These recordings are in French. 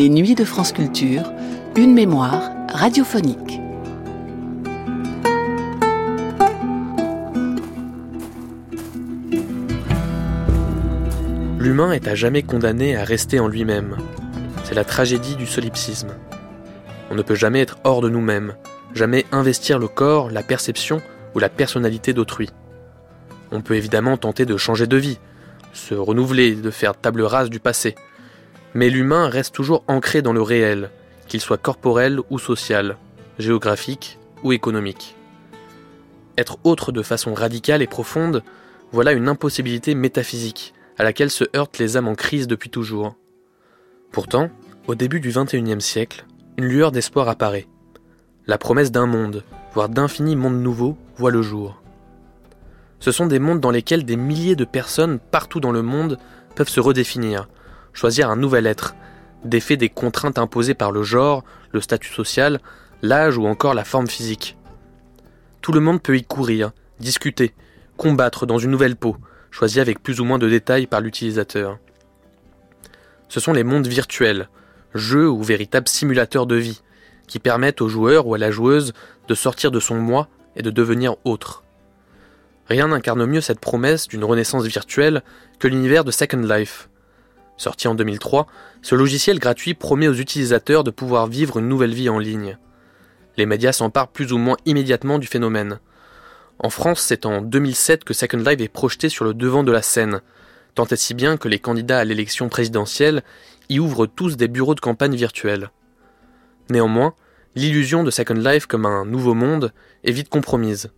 Les nuits de France Culture, une mémoire radiophonique. L'humain est à jamais condamné à rester en lui-même. C'est la tragédie du solipsisme. On ne peut jamais être hors de nous-mêmes, jamais investir le corps, la perception ou la personnalité d'autrui. On peut évidemment tenter de changer de vie, se renouveler, de faire table rase du passé, mais l'humain reste toujours ancré dans le réel, qu'il soit corporel ou social, géographique ou économique. Être autre de façon radicale et profonde, voilà une impossibilité métaphysique à laquelle se heurtent les âmes en crise depuis toujours. Pourtant, au début du XXIe siècle, une lueur d'espoir apparaît. La promesse d'un monde, voire d'infinis mondes nouveaux, voit le jour. Ce sont des mondes dans lesquels des milliers de personnes partout dans le monde peuvent se redéfinir, choisir un nouvel être, défait des contraintes imposées par le genre, le statut social, l'âge ou encore la forme physique. Tout le monde peut y courir, discuter, combattre dans une nouvelle peau, choisie avec plus ou moins de détails par l'utilisateur. Ce sont les mondes virtuels, jeux ou véritables simulateurs de vie, qui permettent au joueur ou à la joueuse de sortir de son moi et de devenir autre. Rien n'incarne mieux cette promesse d'une renaissance virtuelle que l'univers de Second Life, Sorti en 2003, ce logiciel gratuit promet aux utilisateurs de pouvoir vivre une nouvelle vie en ligne. Les médias s'emparent plus ou moins immédiatement du phénomène. En France, c'est en 2007 que Second Life est projeté sur le devant de la scène, tant et si bien que les candidats à l'élection présidentielle y ouvrent tous des bureaux de campagne virtuels. Néanmoins, l'illusion de Second Life comme un nouveau monde est vite compromise.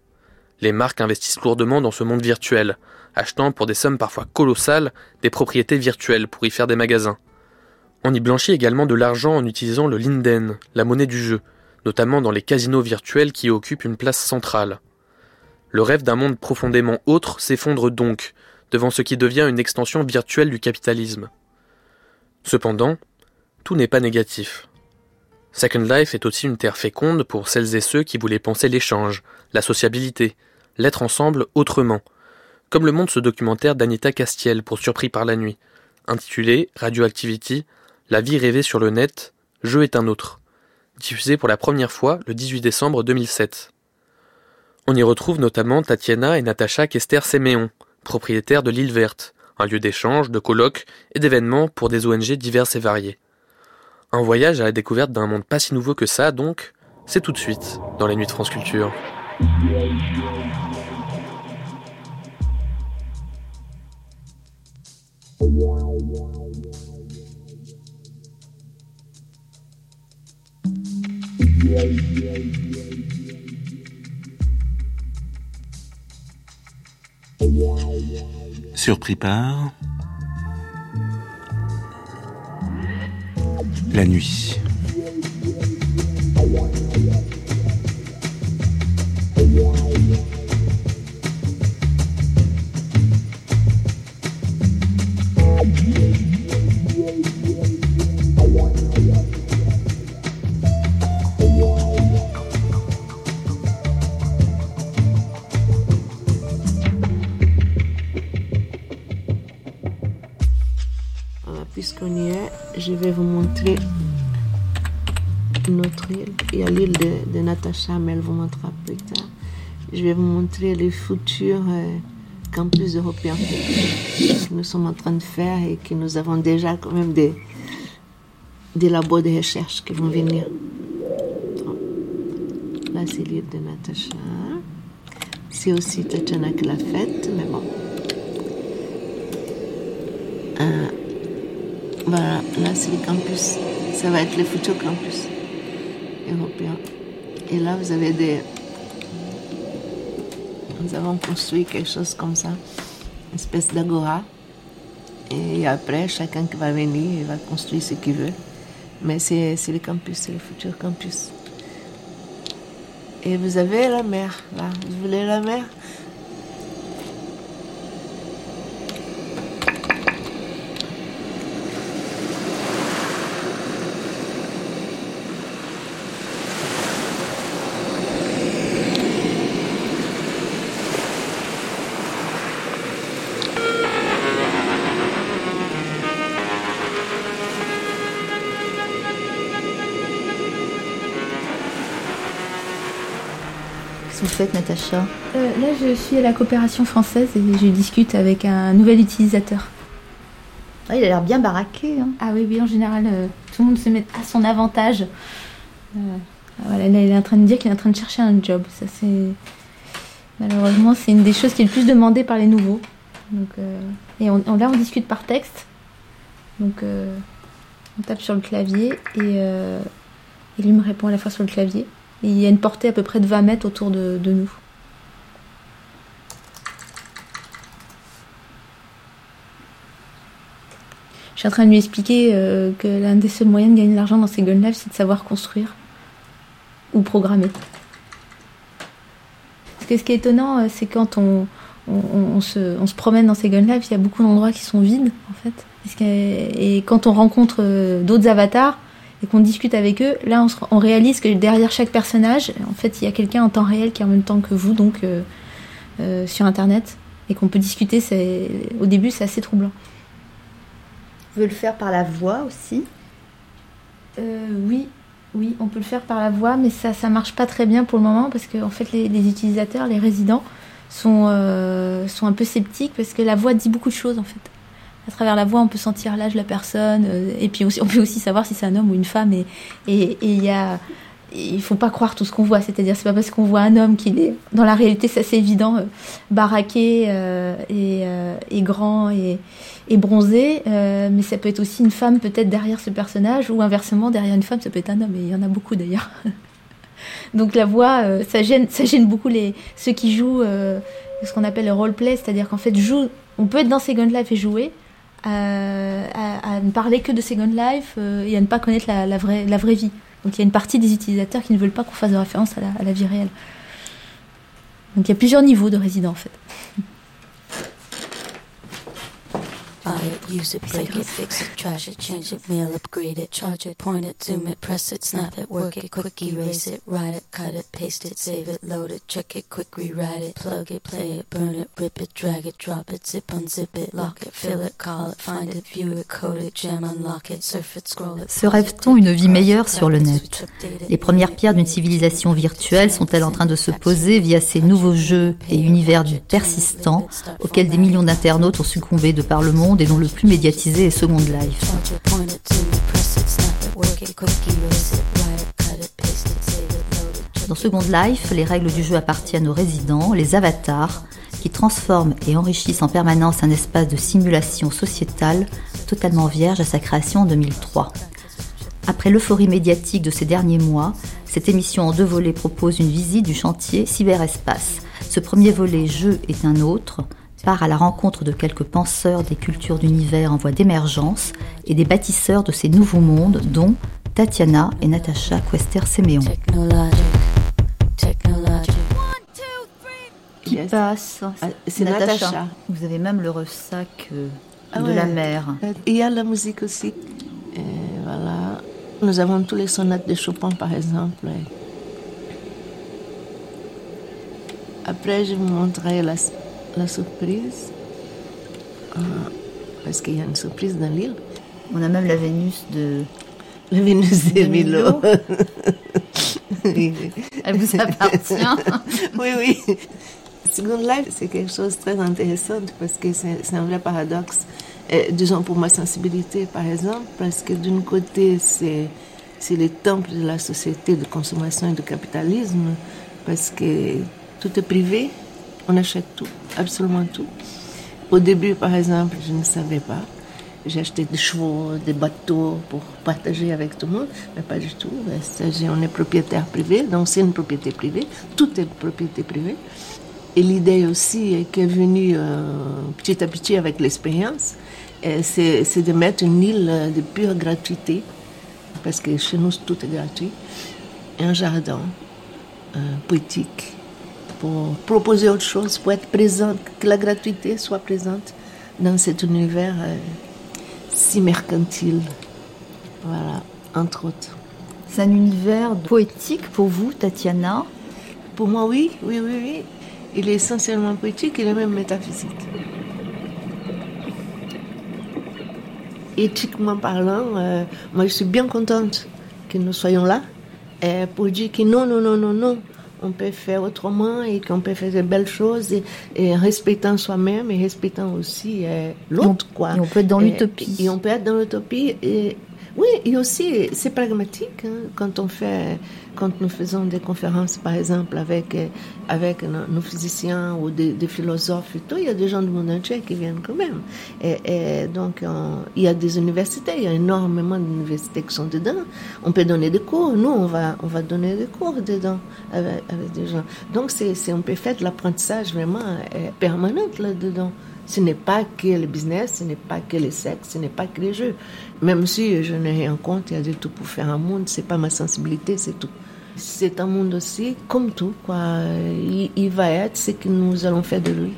Les marques investissent lourdement dans ce monde virtuel, achetant pour des sommes parfois colossales des propriétés virtuelles pour y faire des magasins. On y blanchit également de l'argent en utilisant le linden, la monnaie du jeu, notamment dans les casinos virtuels qui occupent une place centrale. Le rêve d'un monde profondément autre s'effondre donc, devant ce qui devient une extension virtuelle du capitalisme. Cependant, tout n'est pas négatif. Second Life est aussi une terre féconde pour celles et ceux qui voulaient penser l'échange, la sociabilité, l'être ensemble autrement, comme le montre ce documentaire d'Anita Castiel pour Surpris par la nuit, intitulé Radioactivity, La vie rêvée sur le net, Jeu est un autre, diffusé pour la première fois le 18 décembre 2007. On y retrouve notamment Tatiana et Natacha Kester-Séméon, propriétaires de l'île verte, un lieu d'échange, de colloques et d'événements pour des ONG diverses et variées. Un voyage à la découverte d'un monde pas si nouveau que ça, donc, c'est tout de suite dans les nuits de France Culture. Surpris par la nuit. Puisqu'on y est, je vais vous montrer notre île. Il y a l'île de, Natacha, mais elle vous montrera plus tard. Je vais vous montrer les futurs euh, campus européens que nous sommes en train de faire et que nous avons déjà quand même des, des labos de recherche qui vont venir. là, c'est l'île de Natacha. C'est aussi Tatiana qui l'a faite, mais bon. Euh, voilà, là c'est le campus. Ça va être le futur campus européen. Et là, vous avez des. Nous avons construit quelque chose comme ça, une espèce d'agora. Et après, chacun qui va venir, il va construire ce qu'il veut. Mais c'est le campus, c'est le futur campus. Et vous avez la mer, là. Vous voulez la mer? Faites, Natacha euh, Là, je suis à la coopération française et je discute avec un nouvel utilisateur. Ah, il a l'air bien baraqué. Hein. Ah oui, oui, en général, euh, tout le monde se met à son avantage. Euh, voilà, là, il est en train de dire qu'il est en train de chercher un job. Ça, c'est malheureusement, c'est une des choses qui est le plus demandée par les nouveaux. Donc, et on, là, on discute par texte. Donc, on tape sur le clavier et, et lui me répond à la fois sur le clavier il y a une portée à peu près de 20 mètres autour de, nous. Je suis en train de lui expliquer euh, que l'un des seuls moyens de gagner de l'argent dans ces Gun c'est de savoir construire ou programmer. Parce que ce qui est étonnant, euh, c'est quand on, se, promène dans ces Gun Live, il y a beaucoup d'endroits qui sont vides, en fait. Et quand on rencontre euh, d'autres avatars, et qu'on discute avec eux, là on, réalise que derrière chaque personnage, en fait, il y a quelqu'un en temps réel qui est en même temps que vous, donc euh, euh, sur Internet, et qu'on peut discuter. Au début, c'est assez troublant. Vous pouvez le faire par la voix aussi? Euh, Oui, oui, on peut le faire par la voix, mais ça, ça marche pas très bien pour le moment parce que en fait, les, utilisateurs, les résidents, sont, sont un peu sceptiques parce que la voix dit beaucoup de choses en fait à travers la voix, on peut sentir l'âge de la personne, euh, et puis on peut aussi savoir si c'est un homme ou une femme. Et il il faut pas croire tout ce qu'on voit. C'est-à-dire, c'est pas parce qu'on voit un homme qu'il est, dans la réalité, c'est assez évident, euh, baraqué euh, et, grand et, bronzé, mais ça peut être aussi une femme peut-être derrière ce personnage, ou inversement derrière une femme, ça peut être un homme. Et il y en a beaucoup d'ailleurs. Donc la voix, ça gêne, beaucoup les ceux qui jouent ce qu'on appelle le roleplay, c'est-à-dire qu'en fait, on peut être dans Second Life et jouer, à, ne parler que de Second Life euh, et à ne pas connaître la, vraie, la vraie vie. Donc il y a une partie des utilisateurs qui ne veulent pas qu'on fasse de référence à la, à la vie réelle. Donc il y a plusieurs niveaux de résidents en fait. Buy it, use it, break it, fix it, trash it, change it, mail, upgrade it, charge it, point it, zoom it, press it, snap it, work it, quick erase it, write it, cut it, paste it, save it, load it, check it, quick rewrite it, plug it, play it, burn it, rip it, drag it, drop it, zip, unzip it, lock it, fill it, call it, find it, view it, code it, jam, unlock it, surf it, scroll it. Se rêve-t-on une vie meilleure sur le net? Les premières pierres d'une civilisation virtuelle sont-elles en train de se poser via ces nouveaux jeux et univers du persistant auxquels des millions d'internautes ont succombé de par le monde et le plus médiatisé est Second Life. Dans Second Life, les règles du jeu appartiennent aux résidents, les avatars, qui transforment et enrichissent en permanence un espace de simulation sociétale totalement vierge à sa création en 2003. Après l'euphorie médiatique de ces derniers mois, cette émission en deux volets propose une visite du chantier cyberespace. Ce premier volet jeu est un autre, part à la rencontre de quelques penseurs des cultures d'univers en voie d'émergence et des bâtisseurs de ces nouveaux mondes, dont Tatiana et Natacha Quester-Séméon. Qui passe ah, C'est Natacha. Vous avez même le ressac euh, ah de la mer. Il y a la musique aussi. voilà. Nous avons tous les sonates de Chopin, par exemple. Après, je vous montrerai la la surprise, euh, parce qu'il y a une surprise dans l'île. On a même la Vénus de. La Vénus de, Milo. Elle vous appartient. oui, oui. Second Life, c'est quelque chose de très intéressant parce que c'est un vrai paradoxe. disons pour ma sensibilité, par exemple, parce que d'un côté, c'est le temple de la société de consommation et de capitalisme, parce que tout est privé, on achète tout, absolument tout. Au début, par exemple, je ne savais pas. J'ai acheté des chevaux, des bateaux pour partager avec tout le monde, mais pas du tout. On est propriétaire privé, donc c'est une propriété privée. Tout est propriété privée. Et l'idée aussi qui est venue euh, petit à petit avec l'expérience, c'est de mettre une île de pure gratuité, parce que chez nous tout est gratuit, et un jardin euh, poétique pour proposer autre chose, pour être présente, que la gratuité soit présente dans cet univers euh, si mercantile. Voilà, entre autres. C'est un univers poétique pour vous, Tatiana? Pour moi, oui, oui, oui, oui. Il est essentiellement poétique, il est même métaphysique. Éthiquement parlant, euh, moi je suis bien contente que nous soyons là pour dire que non, non, non, non, non, on peut faire autrement et qu'on peut faire de belles choses et, respectant soi-même et respectant aussi euh, l'autre, quoi. Et on peut être dans l'utopie. Et on peut être dans l'utopie et oui, et aussi, c'est pragmatique. Hein, quand on fait, quand nous faisons des conférences, par exemple, avec, avec nos physiciens ou des, philosophes et tout, il y a des gens du monde entier qui viennent quand même. Et, donc, il y a des universités, il y a énormément d'universités qui sont dedans. On peut donner des cours. Nous, on va, on va donner des cours dedans avec, avec des gens. Donc, c'est, on peut faire de l'apprentissage vraiment euh, permanent là-dedans. Ce n'est pas que le business, ce n'est pas que le sexe, ce n'est pas que les jeux. Même si je n'ai rien contre, il y a de tout pour faire un monde, c'est pas ma sensibilité, c'est tout. C'est un monde aussi, comme tout, quoi. Il, va être ce que nous allons faire de lui.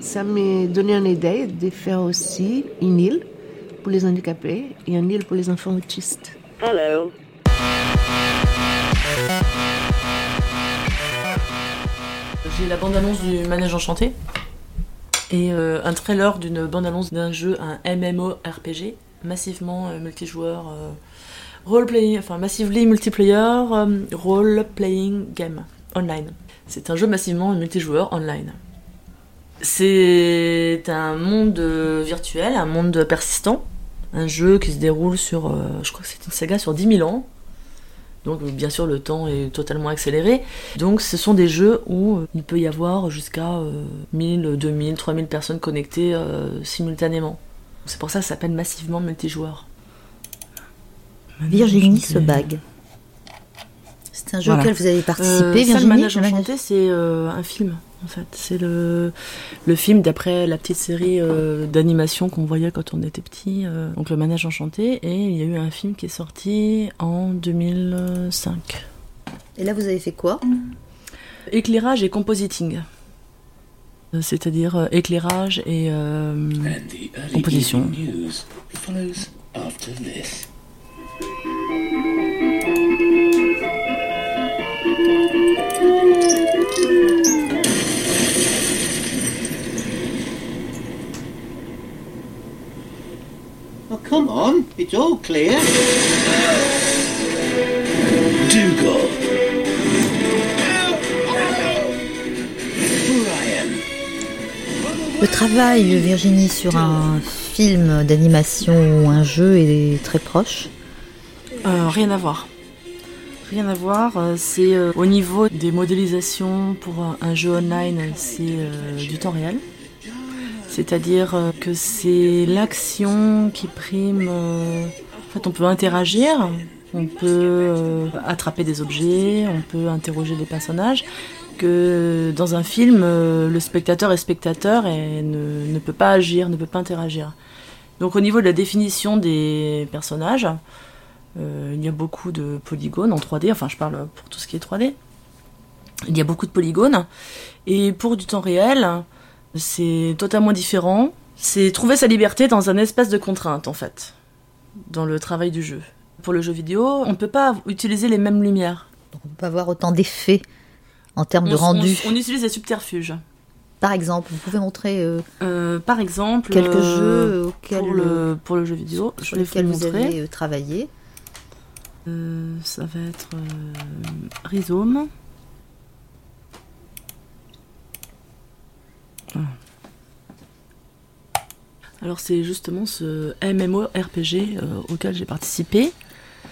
Ça m'a donné une idée de faire aussi une île pour les handicapés et une île pour les enfants autistes. Hello. J'ai la bande-annonce du Manège Enchanté et euh, un trailer d'une bande-annonce d'un jeu, un MMORPG, massivement euh, multijoueur, euh, role-playing, enfin massively multiplayer, role-playing game online. C'est un jeu massivement multijoueur online. C'est un monde virtuel, un monde persistant, un jeu qui se déroule sur, je crois que c'est une saga sur 10 000 ans, donc bien sûr le temps est totalement accéléré. Donc ce sont des jeux où euh, il peut y avoir jusqu'à 1000, 2000, 3000 personnes connectées euh, simultanément. C'est pour ça que ça s'appelle massivement multijoueur. Virginie se bague. C'est un jeu auquel vous avez participé, euh, Virginie. Enchanté, c'est un film en fait. C'est le, le film d'après la petite série euh, d'animation qu'on voyait quand on était petit, euh, donc Le Manège Enchanté, et il y a eu un film qui est sorti en 2005. Et là, vous avez fait quoi? Éclairage et compositing. C'est-à-dire éclairage et composition. Come on, it's all clear. Dougal. Le travail, Virginie, sur un film d'animation ou un jeu est très proche euh, Rien à voir. Rien à voir. Euh, c'est euh, au niveau des modélisations pour un jeu online, c'est du temps réel. C'est-à-dire euh, que c'est l'action qui prime. Euh, en fait, on peut interagir, on peut euh, attraper des objets, on peut interroger des personnages. Que dans un film, le spectateur est spectateur et ne, peut pas agir, ne peut pas interagir. Donc au niveau de la définition des personnages, il y a beaucoup de polygones en 3D, enfin je parle pour tout ce qui est 3D. Il y a beaucoup de polygones. Et pour du temps réel, c'est totalement différent. C'est trouver sa liberté dans un espace de contrainte, en fait, dans le travail du jeu. Pour le jeu vidéo, on ne peut pas utiliser les mêmes lumières. on ne peut pas avoir autant d'effets en termes de rendu. On, utilise des subterfuges. Par exemple, vous pouvez montrer euh, euh, par exemple quelques jeux auxquels pour le, pour le jeu vidéo, je vais vous, avez euh, ça va être Rhizome. Ah. Alors c'est justement ce MMORPG euh, auquel j'ai participé.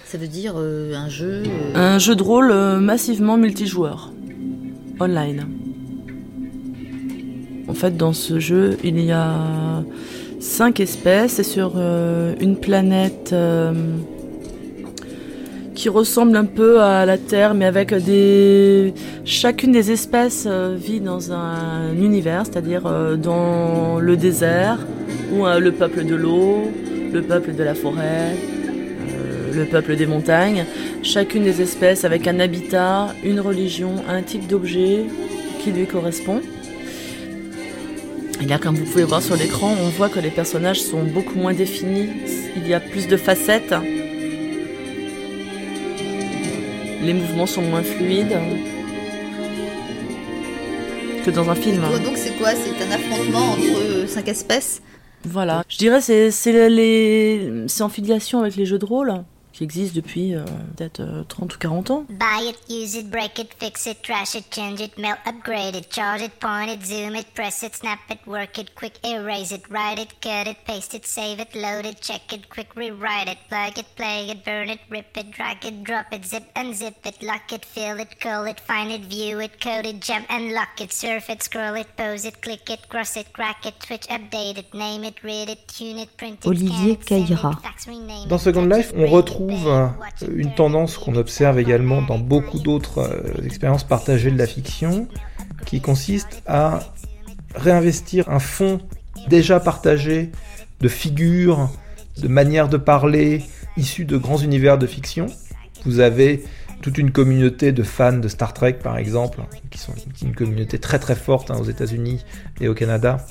Ça veut dire euh, un jeu euh, Un jeu de rôle massivement multijoueur, online. En fait, dans ce jeu, il y a cinq espèces et sur une planète qui ressemble un peu à la Terre, mais avec des. Chacune des espèces euh, vit dans un univers, c'est-à-dire euh, dans le désert, ou euh, le peuple de l'eau, le peuple de la forêt, le peuple des montagnes. Chacune des espèces avec un habitat, une religion, un type d'objet qui lui correspond. Et là, comme vous pouvez voir sur l'écran, on voit que les personnages sont beaucoup moins définis. Il y a plus de facettes. Les mouvements sont moins fluides que dans un film. Donc c'est quoi? C'est un affrontement entre cinq espèces? Voilà. Je dirais c'est c'est les c'est en filiation avec les jeux de rôle qui existe depuis euh, peut-être euh, 30 ou 40 ans. Buy it, use it, break it, fix it, trash it, change it, melt, upgrade it, charge it, point it, zoom it, press it, snap it, work it, quick erase it, write it, cut it, paste it, save it, load it, check it, quick rewrite it, plug it, play it, burn it, rip it, drag it, drop it, zip unzip it, lock it, fill it, call it, find it, view it, code it, jump and lock it, surf it, scroll it, pose it, click it, cross it, crack it, switch, update it, name it, read it, tune it, print it, Olivier Caïra. Dans Second Life, on retrouve euh, une tendance qu'on observe également dans beaucoup d'autres euh, expériences partagées de la fiction, qui consiste à réinvestir un fond déjà partagé de figures, de manières de parler, issues de grands univers de fiction. Vous avez toute une communauté de fans de Star Trek, par exemple, qui sont une communauté très très forte hein, aux États-Unis et au Canada,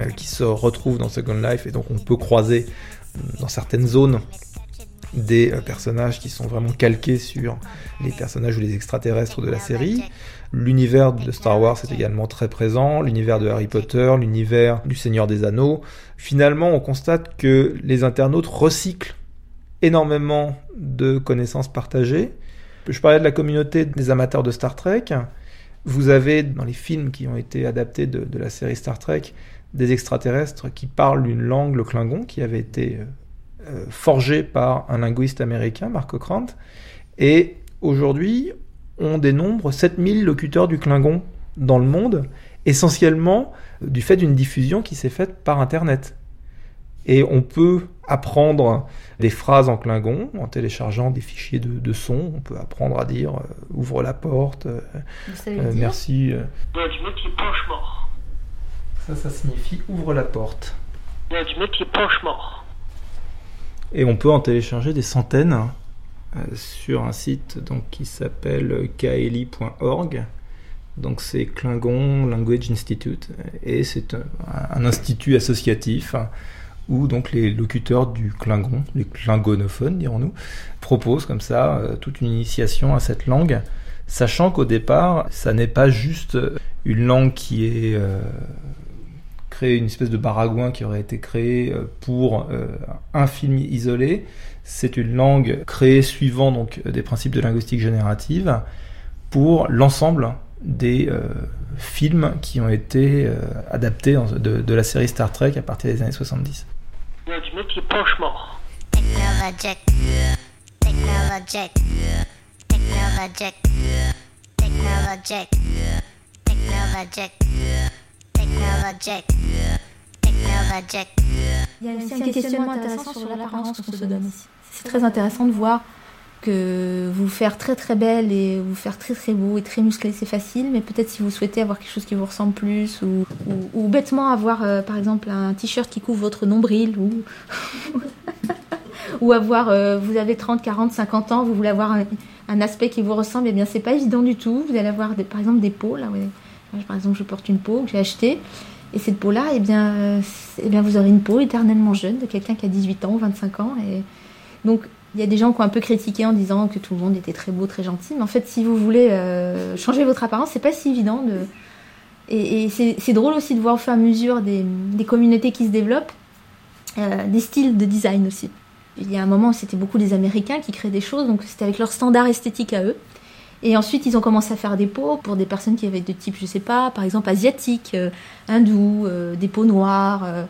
euh, qui se retrouvent dans Second Life, et donc on peut croiser dans certaines zones des euh, personnages qui sont vraiment calqués sur les personnages ou les extraterrestres de la série. L'univers de Star Wars est également très présent, l'univers de Harry Potter, l'univers du Seigneur des Anneaux. Finalement, on constate que les internautes recyclent énormément de connaissances partagées. Je parlais de la communauté des amateurs de Star Trek. Vous avez dans les films qui ont été adaptés de, la série Star Trek des extraterrestres qui parlent une langue, le Klingon, qui avait été euh, forgé par un linguiste américain, Mark Okrant. Et aujourd'hui, on dénombre 7000 locuteurs du Klingon dans le monde, essentiellement du fait d'une diffusion qui s'est faite par Internet. Et on peut apprendre des phrases en Klingon en téléchargeant des fichiers de, de son. On peut apprendre à dire euh, ouvre la porte, euh, Vous savez euh, dire merci. euh. Ça, ça signifie ouvre la porte. Il y a du métier penche-mort. Et on peut en télécharger des centaines euh, sur un site donc, qui s'appelle kaeli.org. Donc c'est Klingon Language Institute et c'est un, institut associatif hein, où donc les locuteurs du Klingon, les klingonophones dirons-nous, proposent comme ça euh, toute une initiation à cette langue, sachant qu'au départ ça n'est pas juste une langue qui est euh, créée, une espèce de baragouin qui aurait été créé euh, pour euh, un film isolé. C'est une langue créée suivant donc des principes de linguistique générative pour l'ensemble des euh, films qui ont été euh, adaptés en- de, de la série Star Trek à partir des années 70. Il y a du métier penche-mort. Technologic. Il y a aussi un questionnement intéressant sur l'apparence qu'on se donne. C'est très intéressant de voir que vous faire très très belle et vous faire très très beau et très musclé, c'est facile, mais peut-être si vous souhaitez avoir quelque chose qui vous ressemble plus ou, bêtement avoir euh, par exemple un t-shirt qui couvre votre nombril ou, avoir, euh, vous avez 30, 40, 50 ans, vous voulez avoir un, aspect qui vous ressemble, et bien c'est pas évident du tout. Vous allez avoir par exemple des peaux, là, ouais. Moi, par exemple je porte une peau que j'ai achetée. Et cette peau-là, eh bien, euh, eh vous aurez une peau éternellement jeune de quelqu'un qui a 18 ans ou 25 ans. Et donc, il y a des gens qui ont un peu critiqué en disant que tout le monde était très beau, très gentil. Mais en fait, si vous voulez euh, changer votre apparence, c'est pas si évident. De... Et, c'est drôle aussi de voir au fur et à mesure des, communautés qui se développent, euh, des styles de design aussi. Il y a un moment c'était beaucoup des Américains qui créaient des choses, donc c'était avec leur standard esthétique à eux. Et ensuite, ils ont commencé à faire des peaux pour des personnes qui avaient de type, je sais pas, par exemple asiatique, euh, hindou, euh, des peaux noires. euh,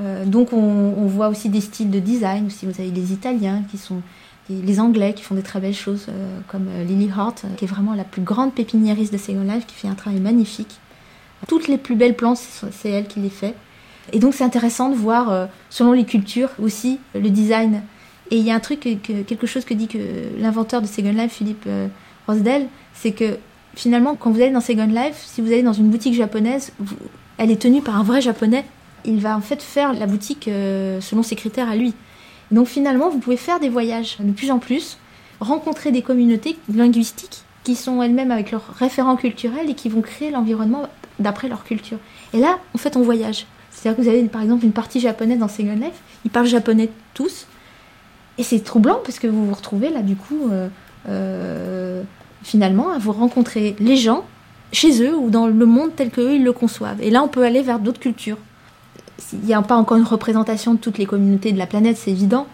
euh, donc, on, voit aussi des styles de design. Aussi, vous avez les Italiens qui sont, les Anglais qui font des très belles choses, comme Lily Hart, qui est vraiment la plus grande pépiniériste de Second Life, qui fait un travail magnifique. Toutes les plus belles plantes, c'est elle qui les fait. Et donc, c'est intéressant de voir, selon les cultures aussi, le design. Et il y a un truc, que, que- quelque chose que dit que l'inventeur de Second Life, Philippe Rosdell, c'est que finalement, quand vous allez dans Second Life, si vous allez dans une boutique japonaise, elle est tenue par un vrai japonais il va en fait faire la boutique euh, selon ses critères à lui. Donc finalement, vous pouvez faire des voyages de plus en plus, rencontrer des communautés linguistiques qui sont elles-mêmes avec leurs référents culturels et qui vont créer l'environnement d'après leur culture. Et là, en fait, on voyage. C'est-à-dire que vous avez par exemple une partie japonaise dans Second Life, ils parlent japonais tous, et c'est troublant parce que vous vous retrouvez là, du coup, euh, euh, finalement, à vous rencontrer les gens chez eux ou dans le monde tel qu'eux ils le conçoivent. Et là, on peut aller vers d'autres cultures. Il n'y a pas encore une représentation de toutes les communautés de la planète, c'est évident,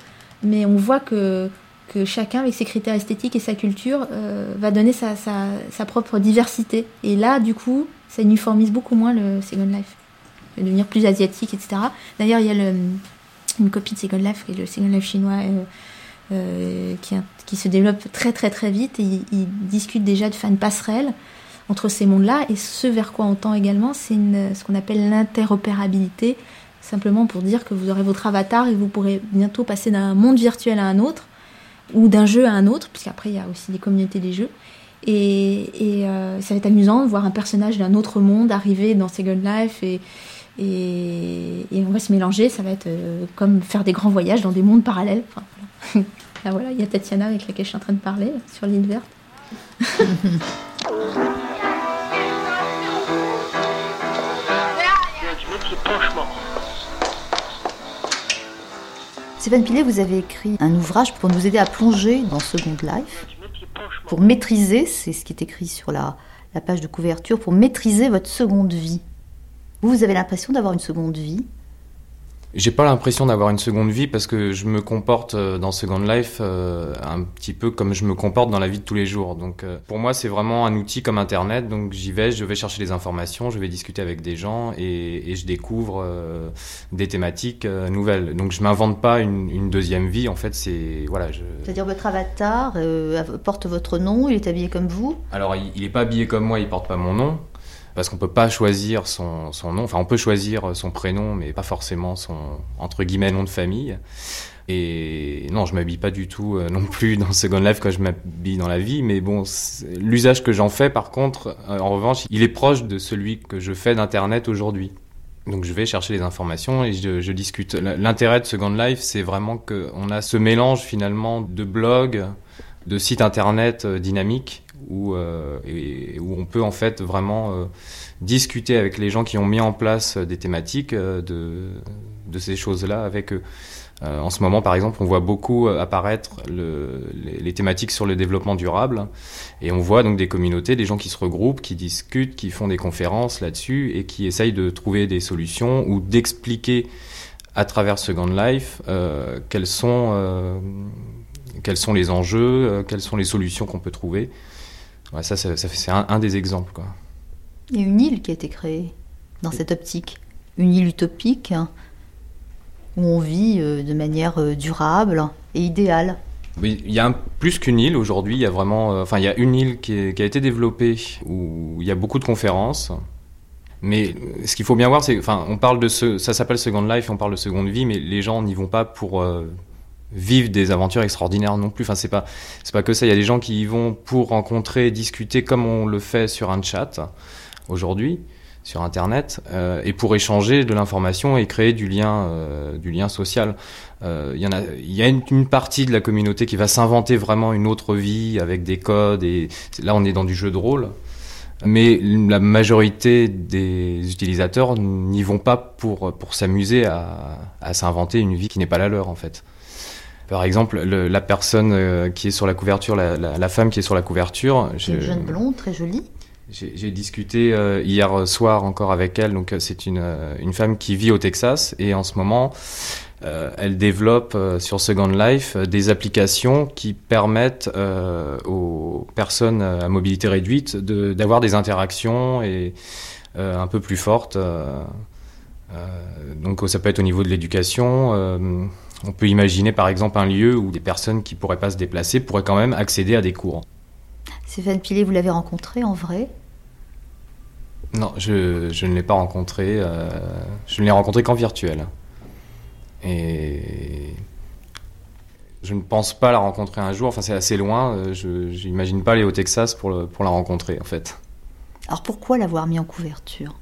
mais on voit que, que chacun, avec ses critères esthétiques et sa culture, euh, va donner sa, sa, propre diversité. Et là, du coup, ça uniformise beaucoup moins le Second Life. Va devenir plus asiatique, etc. D'ailleurs, il y a une copie de Second Life, est le Second Life chinois, euh, euh, qui, se développe très très très vite. Et ils il discutent déjà de faire une passerelle entre ces mondes-là. Et ce vers quoi on tend également, c'est ce qu'on appelle l'interopérabilité, simplement pour dire que vous aurez votre avatar et vous pourrez bientôt passer d'un monde virtuel à un autre, ou d'un jeu à un autre, puisqu'après il y a aussi des communautés des jeux. Et, euh, ça va être amusant de voir un personnage d'un autre monde arriver dans Second Life et, on va se mélanger. Ça va être euh, comme faire des grands voyages dans des mondes parallèles. Là voilà, il y a Tatiana avec laquelle je suis en train de parler sur l'île verte. Stéphane Pilet, vous avez écrit un ouvrage pour nous aider à plonger dans Second Life, pour maîtriser, c'est ce qui est écrit sur la, la page de couverture, pour maîtriser votre seconde vie. Vous, vous avez l'impression d'avoir une seconde vie j'ai pas l'impression d'avoir une seconde vie parce que je me comporte euh, dans Second Life euh, un petit peu comme je me comporte dans la vie de tous les jours. Donc euh, pour moi c'est vraiment un outil comme Internet. Donc j'y vais, je vais chercher des informations, je vais discuter avec des gens et, et je découvre euh, des thématiques nouvelles. Donc je m'invente pas une, une, deuxième vie. En fait c'est voilà. Je... C'est-à-dire votre avatar porte votre nom, il est habillé comme vous? Alors il, il est pas habillé comme moi, il porte pas mon nom parce qu'on peut pas choisir son, nom. Enfin, on peut choisir son prénom, mais pas forcément son entre guillemets nom de famille. Et non, je m'habille pas du tout euh, non plus dans Second Life quand je m'habille dans la vie, mais bon, l'usage que j'en fais, par contre, euh, en revanche, il est proche de celui que je fais d'Internet aujourd'hui. Donc je vais chercher les informations et je, je discute. L'intérêt de Second Life, c'est vraiment qu'on a ce mélange finalement de blogs, de sites internet euh, dynamiques où, euh, où on peut en fait vraiment euh, discuter avec les gens qui ont mis en place des thématiques euh, de, ces choses-là avec. Euh, en ce moment, par exemple, on voit beaucoup apparaître le, les, thématiques sur le développement durable, et on voit donc des communautés, des gens qui se regroupent, qui discutent, qui font des conférences là-dessus, et qui essayent de trouver des solutions ou d'expliquer à travers Second Life euh, quels sont euh, quels sont les enjeux, quelles sont les solutions qu'on peut trouver. Ouais, ça, ça, ça c'est un, un, des exemples. Quoi. Il y a une île qui a été créée dans cette optique. Une île utopique hein, où on vit euh, de manière euh, durable et idéale. Oui, il y a un, plus qu'une île aujourd'hui. Il y a vraiment, euh, enfin, il y a une île qui, est, qui, a été développée où il y a beaucoup de conférences. Mais ce qu'il faut bien voir, c'est, enfin, on parle de ce, ça s'appelle Second Life, on parle de seconde vie, mais les gens n'y vont pas pour euh, vivent des aventures extraordinaires non plus. Enfin, c'est pas, c'est pas que ça. Il y a des gens qui y vont pour rencontrer, discuter comme on le fait sur un chat aujourd'hui, sur Internet, euh, et pour échanger de l'information et créer du lien, euh, du lien social. Euh, il y en a, il y a une, une, partie de la communauté qui va s'inventer vraiment une autre vie avec des codes. Et là, on est dans du jeu de rôle. Mais la majorité des utilisateurs n'y vont pas pour, pour s'amuser à, à s'inventer une vie qui n'est pas la leur, en fait. Par exemple, le, la personne euh, qui est sur la couverture, la, la, la, femme qui est sur la couverture. C'est une jeune blonde, très jolie. J'ai discuté euh, hier soir encore avec elle. Donc, c'est une, euh, une femme qui vit au Texas et en ce moment, euh, elle développe sur Second Life des applications qui permettent aux personnes à mobilité réduite d'avoir de, des interactions et un peu plus fortes. donc, ça peut être au niveau de l'éducation on peut imaginer par exemple un lieu où des personnes qui ne pourraient pas se déplacer pourraient quand même accéder à des cours. Stéphane Pilet, vous l'avez rencontré en vrai? Non, je, je, ne l'ai pas rencontré. Euh, je ne l'ai rencontré qu'en virtuel. Et je ne pense pas la rencontrer un jour. Enfin, c'est assez loin. Euh, je n'imagine pas aller au Texas pour, le, pour la rencontrer, en fait. Alors pourquoi l'avoir mis en couverture?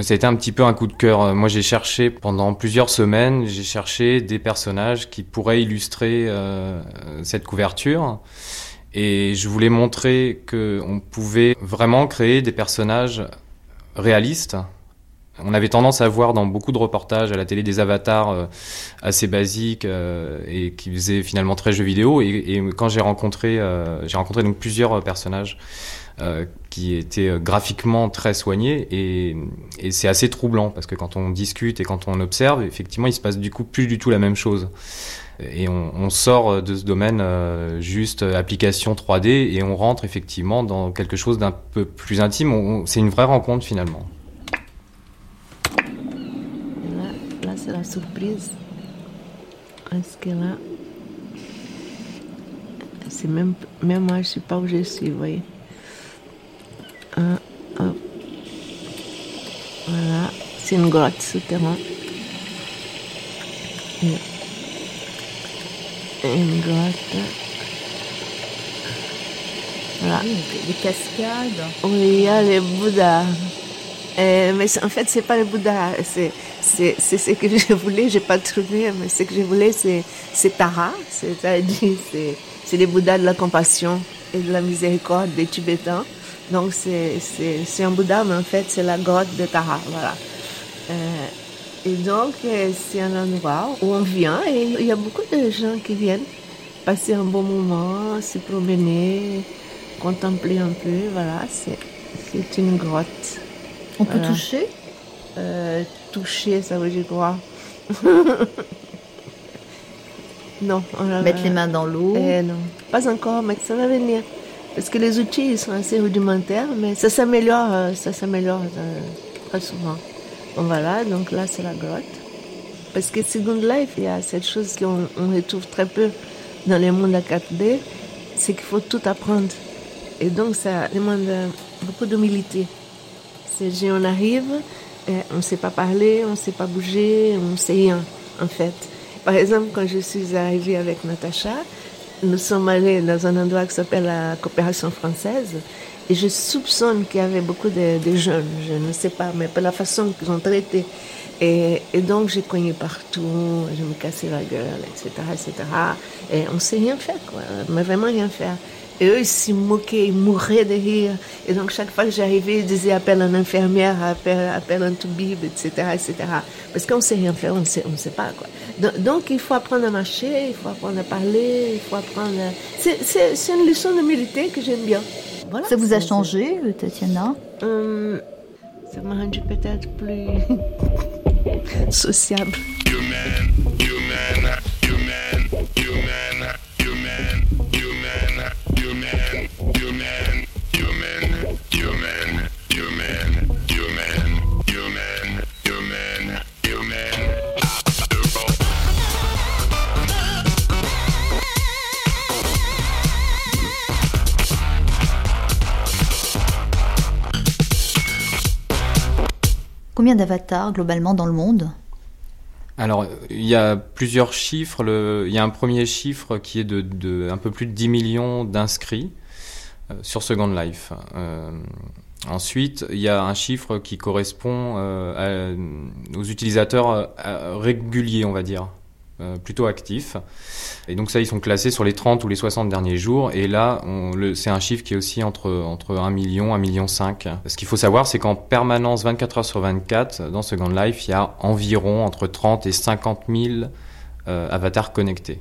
Ça a été un petit peu un coup de cœur. Moi, j'ai cherché pendant plusieurs semaines, j'ai cherché des personnages qui pourraient illustrer euh, cette couverture. Et je voulais montrer qu'on pouvait vraiment créer des personnages réalistes. On avait tendance à voir dans beaucoup de reportages à la télé des avatars euh, assez basiques euh, et qui faisaient finalement très jeux vidéo. Et, et quand j'ai rencontré, euh, j'ai rencontré donc plusieurs personnages euh, qui étaient euh, graphiquement très soignés et, c'est assez troublant parce que quand on discute et quand on observe, effectivement, il se passe du coup plus du tout la même chose. Et on, sort de ce domaine euh, juste application 3D et on rentre effectivement dans quelque chose d'un peu plus intime. C'est une vraie rencontre finalement. Là, là c'est la surprise. Parce que là, c'est même, même moi, je ne sais pas où je suis, vous voyez. Un, hop. Voilà, c'est une grotte souterraine. Et- et Une grotte. Voilà. Des cascades. Oui, il y a les Bouddhas. Mais en fait, c'est pas les Bouddhas. C'est, ce que je voulais, j'ai pas trouvé, mais ce que je voulais, c'est, Tara. C'est-à-dire, c'est, c'est les Bouddhas de la compassion et de la miséricorde des Tibétains. Donc, c'est, c'est, c'est un Bouddha, mais en fait, c'est la grotte de Tara. Voilà. Euh, et donc, euh, c'est un endroit où on vient et il y a beaucoup de gens qui viennent passer un bon moment, se promener, contempler un peu. Voilà, c'est, c'est une grotte. On peut toucher? Euh, Toucher, ça veut dire quoi? Non. on a- Mettre les mains dans l'eau? Eh non, pas encore, mais ça va venir. Parce que les outils ils sont assez rudimentaires, mais ça s'améliore, euh, ça s'améliore euh, très souvent. Bon voilà, donc là c'est la grotte. Parce que Second Life, il y a cette chose qu'on on retrouve très peu dans les mondes à 4D, c'est qu'il faut tout apprendre. Et donc ça demande euh, beaucoup d'humilité. C'est on arrive, on ne sait pas parler, on ne sait pas bouger, on ne sait rien en fait. Par exemple, quand je suis arrivée avec Natacha, nous sommes allés dans un endroit qui s'appelle la coopération française et je soupçonne qu'il y avait beaucoup de, jeunes, je ne sais pas, mais par la façon qu'ils ont traité. Et, donc j'ai cogné partout, je me cassais la gueule, etc., etc. Et on ne sait rien faire, quoi, mais vraiment rien faire. Et eux, ils s'y moquaient, ils mouraient de rire. Et donc, chaque fois que j'arrivais, ils disaient appelle une infirmière, appelle, appelle un toubib, etc., etc. Parce qu'on ne sait rien faire, on ne sait pas, quoi. Donc, il faut apprendre à marcher, il faut apprendre à parler, il faut apprendre à... C'est, c'est, c'est une leçon d'humilité que j'aime bien. Voilà, Ça vous a changé, euh, Tatiana Hum, Ça m'a rendu peut-être plus sociable. Combien d'avatars globalement dans le monde? Alors, il y a plusieurs chiffres. Il y a un premier chiffre qui est de, un peu plus de 10 millions d'inscrits euh, sur Second Life. Euh, ensuite, il y a un chiffre qui correspond euh, aux utilisateurs réguliers, on va dire. Euh, plutôt actifs. Et donc ça, ils sont classés sur les 30 ou les 60 derniers jours. Et là, c'est un chiffre qui est aussi entre, entre 1 million, 1 million 5. Ce qu'il faut savoir, c'est qu'en permanence, 24 heures sur 24, dans Second Life, il y a environ entre 30 et 50 000 euh, avatars connectés.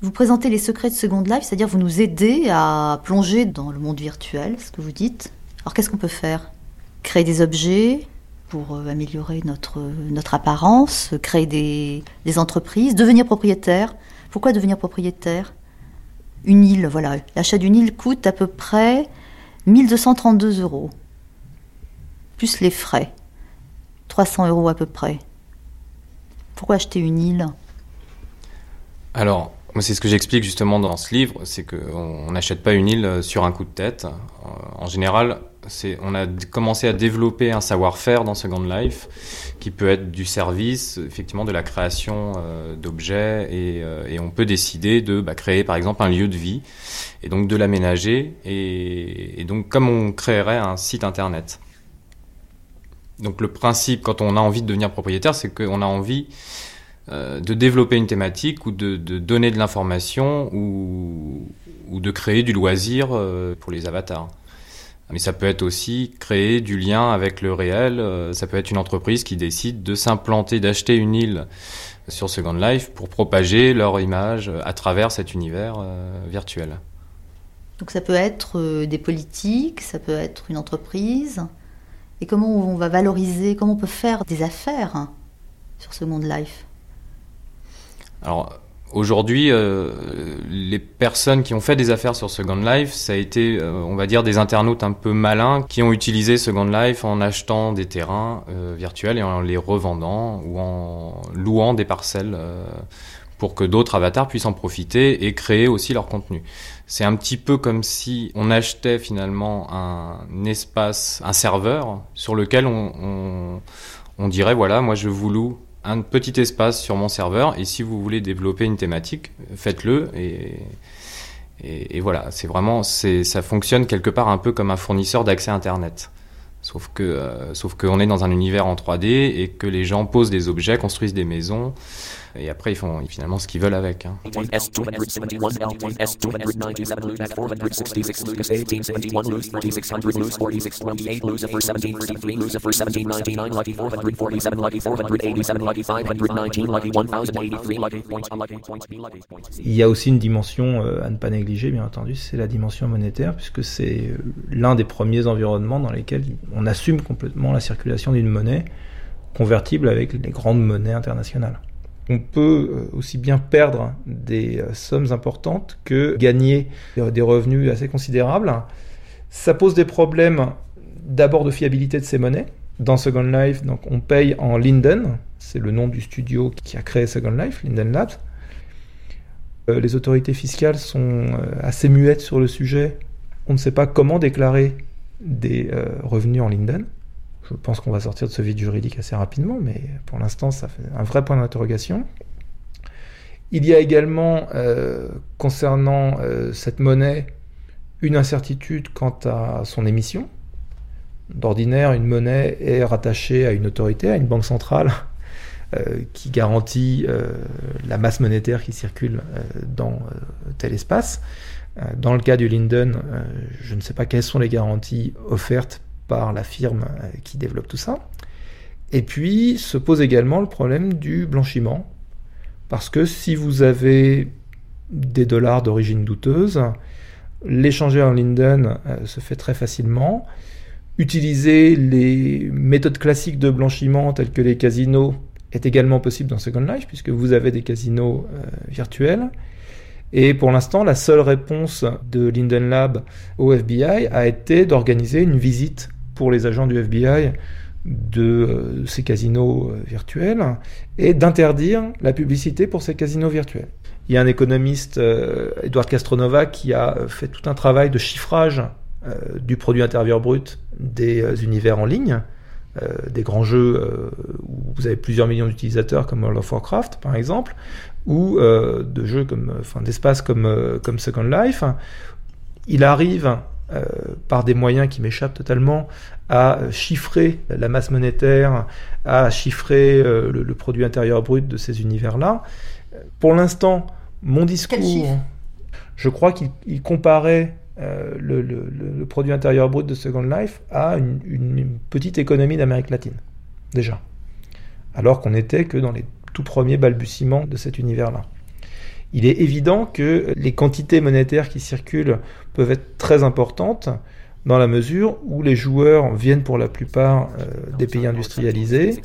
Vous présentez les secrets de Second Life, c'est-à-dire vous nous aidez à plonger dans le monde virtuel, ce que vous dites. Alors qu'est-ce qu'on peut faire? Créer des objets? Pour euh, améliorer notre, apparence, créer des, des entreprises, devenir propriétaire. Pourquoi devenir propriétaire? Une île, voilà. L'achat d'une île coûte à peu près 1232 euros. Plus les frais. 300 euros à peu près. Pourquoi acheter une île? Alors, c'est ce que j'explique justement dans ce livre, c'est qu'on n'achète pas une île sur un coup de tête. Euh, En général, on a commencé à développer un savoir-faire dans Second Life qui peut être du service, effectivement, de la création euh, d'objets et, euh, et on peut décider de bah, créer par exemple un lieu de vie et donc de l'aménager et, donc comme on créerait un site internet. Donc le principe, quand on a envie de devenir propriétaire, c'est qu'on a envie euh, de développer une thématique ou de, donner de l'information ou, de créer du loisir pour les avatars. Mais ça peut être aussi créer du lien avec le réel. Euh, ça peut être une entreprise qui décide de s'implanter, d'acheter une île sur Second Life pour propager leur image à travers cet univers virtuel. Donc ça peut être des politiques, ça peut être une entreprise. Et comment on va valoriser, comment on peut faire des affaires hein, sur Second Life? Alors aujourd'hui, euh, les personnes qui ont fait des affaires sur Second Life, ça a été, euh, on va dire, des internautes un peu malins qui ont utilisé Second Life en achetant des terrains euh, virtuels et en les revendant ou en louant des parcelles pour que d'autres avatars puissent en profiter et créer aussi leur contenu. C'est un petit peu comme si on achetait finalement un espace, un serveur sur lequel on, on, on dirait voilà, moi je vous loue un petit espace sur mon serveur et si vous voulez développer une thématique, faites-le et, voilà, c'est vraiment, ça fonctionne quelque part un peu comme un fournisseur d'accès Internet. Sauf que, euh, sauf qu'on est dans un univers en 3D et que les gens posent des objets, construisent des maisons. Et après, ils font finalement ce qu'ils veulent avec. Hein. Il y a aussi une dimension euh, à ne pas négliger, bien entendu, c'est la dimension monétaire, puisque c'est euh, l'un des premiers environnements dans lesquels on assume complètement la circulation d'une monnaie convertible avec les grandes monnaies internationales on peut euh, aussi bien perdre des euh, sommes importantes que gagner des revenus assez considérables. Ça pose des problèmes d'abord de fiabilité de ces monnaies. Dans Second Life, on paye en Linden, c'est le nom du studio qui a créé Second Life, Linden Labs. Euh, les autorités fiscales sont assez muettes sur le sujet. On ne sait pas comment déclarer des revenus en Linden. Je pense qu'on va sortir de ce vide juridique assez rapidement, mais pour l'instant, ça fait un vrai point d'interrogation. Il y a également, euh, concernant euh, cette monnaie, une incertitude quant à son émission. D'ordinaire, une monnaie est rattachée à une autorité, à une banque centrale, euh, qui garantit la masse monétaire qui circule dans tel espace. Dans le cas du Linden, je ne sais pas quelles sont les garanties offertes par la firme euh, qui développe tout ça. Et puis se pose également le problème du blanchiment, parce que si vous avez des dollars d'origine douteuse, l'échanger en Linden euh, se fait très facilement. Utiliser les méthodes classiques de blanchiment telles que les casinos est également possible dans Second Life, puisque vous avez des casinos euh, virtuels. Et pour l'instant, la seule réponse de Linden Lab au FBI a été d'organiser une visite pour les agents du FBI de euh, ces casinos euh, virtuels et d'interdire la publicité pour ces casinos virtuels. Il y a un économiste, euh, Edouard Castronova, qui a fait tout un travail de chiffrage du produit intérieur brut des univers en ligne, des grands jeux où vous avez plusieurs millions d'utilisateurs comme World of Warcraft par exemple, ou de jeux comme, enfin d'espaces comme, comme Second Life. Il arrive euh, par des moyens qui m'échappent totalement, à chiffrer la masse monétaire, à chiffrer euh, le, produit intérieur brut de ces univers-là. Pour l'instant, mon discours, je crois qu'il comparait euh, le, produit intérieur brut de Second Life à une, une petite économie d'Amérique latine, déjà. Alors qu'on n'était que dans les tout premiers balbutiements de cet univers-là il est évident que les quantités monétaires qui circulent peuvent être très importantes dans la mesure où les joueurs viennent pour la plupart euh, des pays industrialisés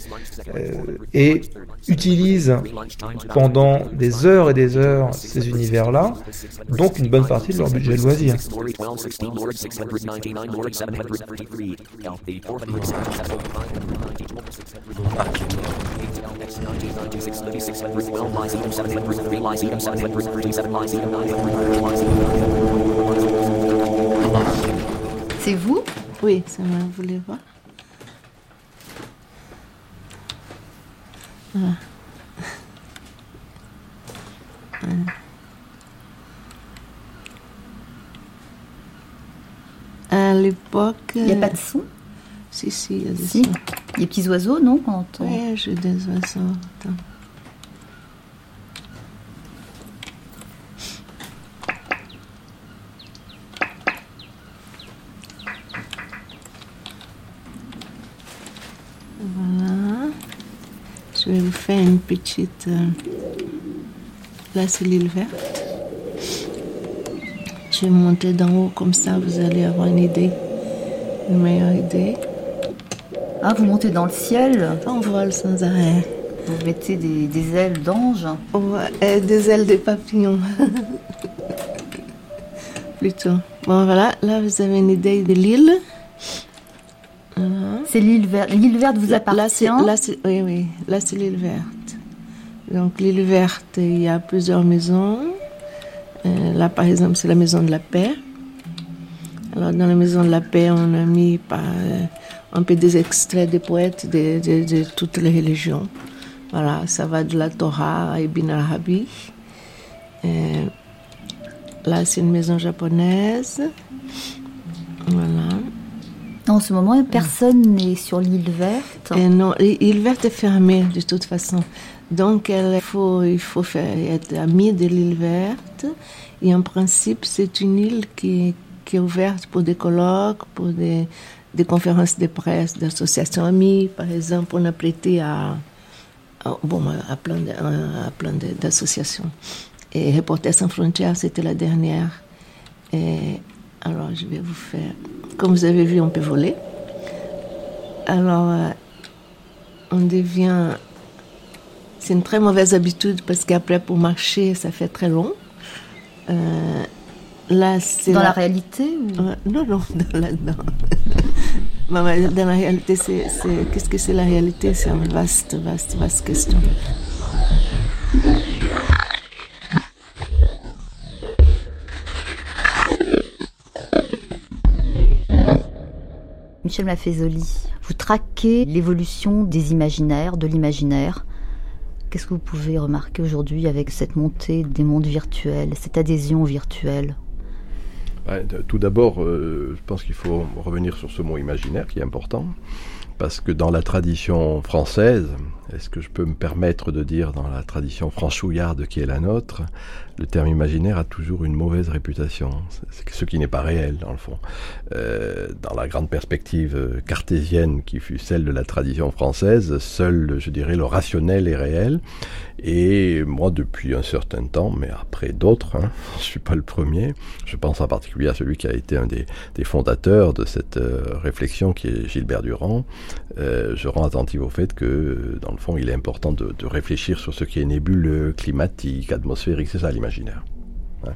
euh, et utilisent pendant des heures et des heures ces univers-là, donc une bonne partie de leur budget de loisirs. C'est vous Oui, c'est moi, vous voulez voir ah. À l'époque. Il n'y a pas de son Si, si, il y a des si. sons. Les petits oiseaux, non quand on... Oui, j'ai des oiseaux. Attends. Voilà. Je vais vous faire une petite. euh, Là, c'est l'île verte. Je vais monter d'en haut, comme ça vous allez avoir une idée, une meilleure idée. Ah, vous montez dans le ciel? On vole sans arrêt. Vous mettez des, des ailes d'ange? Euh, des ailes de papillon. Plutôt. Bon, voilà, là vous avez une idée de l'île. Voilà. C'est l'île verte. L'île verte vous Là, appartient là, c'est- oui, oui, là c'est l'île verte. Donc l'île verte, il y a plusieurs maisons. Euh, là, par exemple, c'est la maison de la paix. Alors, dans la maison de la paix, on a mis par, euh, un peu des extraits des poètes de, de- de toutes les religions. Voilà, ça va de la Torah à Ibn Arabi. Euh, là, c'est une maison japonaise. Voilà. En ce moment, personne n'est sur l'île verte. Et non, l'île verte est fermée de toute façon. Donc il faut, il faut faire, être ami de l'île verte. Et en principe, c'est une île qui, qui est ouverte pour des colloques, pour des, des conférences de presse, d'associations amies. Par exemple, on a prêté à, à- bon, à plein de- à plein de- d'associations. Et Reporters sans frontières, c'était la dernière. Et alors, je vais vous faire. Comme vous avez vu, on peut voler. Alors, euh, on devient. C'est une très mauvaise habitude parce qu'après, pour marcher, ça fait très long. Euh, là, c'est. Dans la réalité ou- Ouais, Non, non, dans la, dans... Dans la réalité, c'est- Qu'est-ce que c'est la réalité? C'est une vaste, vaste, vaste question. Michel Maffezoli, vous traquez l'évolution des imaginaires, de l'imaginaire. Qu'est-ce que vous pouvez remarquer aujourd'hui avec cette montée des mondes virtuels, cette adhésion virtuelle? Tout d'abord, euh, je pense qu'il faut revenir sur ce mot imaginaire qui est important, parce que dans la tradition française, est-ce que je peux me permettre de dire dans la tradition franchouillarde qui est la nôtre, le terme imaginaire a toujours une mauvaise réputation, ce qui n'est pas réel dans le fond. Euh, dans la grande perspective euh, cartésienne qui fut celle de la tradition française, seul, je dirais, le rationnel est réel. Et moi, depuis un certain temps, mais après d'autres, hein, je suis pas le premier, je pense en particulier à celui qui a été un des, fondateurs de cette euh, réflexion qui est Gilbert Durand, je rends attentif au fait que, dans le fond, il est important de, réfléchir sur ce qui est nébuleux, climatique, atmosphérique, c'est ça l'imaginaire. Hein.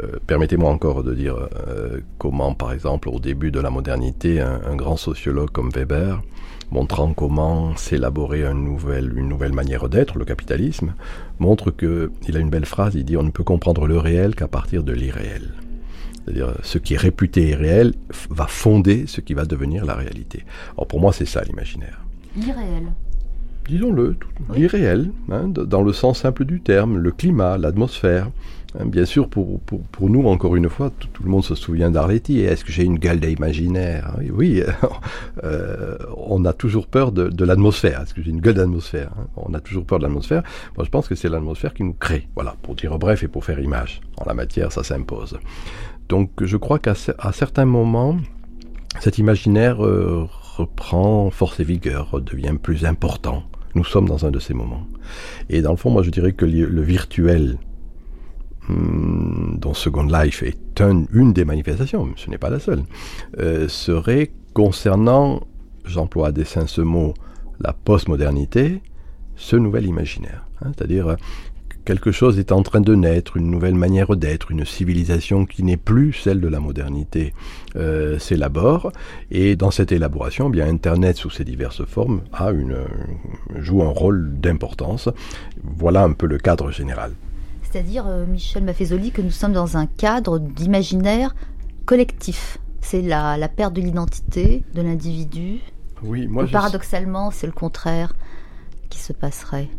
Euh, Permettez-moi encore de dire euh, comment, par exemple, au début de la modernité, un, grand sociologue comme Weber, montrant comment s'élaborer une nouvelle manière d'être, le capitalisme, montre que il a une belle phrase. Il dit on ne peut comprendre le réel qu'à partir de l'irréel. C'est-à-dire ce qui est réputé irréel va fonder ce qui va devenir la réalité. Alors pour moi, c'est ça l'imaginaire L'irréel. Disons-le, tout- l'irréel, hein, dans le sens simple du terme, le climat, l'atmosphère. Hein, bien sûr, pour, pour, pour nous, encore une fois, tout, tout le monde se souvient d'Arletty. Et Est-ce que j'ai une gueule d'imaginaire Oui, oui euh, on a toujours peur de, de l'atmosphère. Est-ce que j'ai une gueule d'atmosphère hein? On a toujours peur de l'atmosphère. Moi, je pense que c'est l'atmosphère qui nous crée. Voilà, pour dire bref et pour faire image. En la matière, ça s'impose. Donc, je crois qu'à certains moments, cet imaginaire euh, reprend force et vigueur, redevient plus important. Nous sommes dans un de ces moments. Et dans le fond, moi je dirais que le virtuel, hum, dont Second Life est un- une des manifestations, ce n'est pas la seule, euh, serait concernant, j'emploie à dessein ce mot, la postmodernité, ce nouvel imaginaire. hein, C'est-à-dire euh, quelque chose est en train de naître, une nouvelle manière d'être, une civilisation qui n'est plus celle de la modernité euh, s'élabore. Et dans cette élaboration, eh bien Internet sous ses diverses formes a une, joue un rôle d'importance. Voilà un peu le cadre général. C'est-à-dire, euh, Michel Maffezoli, que nous sommes dans un cadre d'imaginaire collectif. C'est la, la perte de l'identité de l'individu. Oui, moi Ou paradoxalement, c'est le contraire qui se passerait.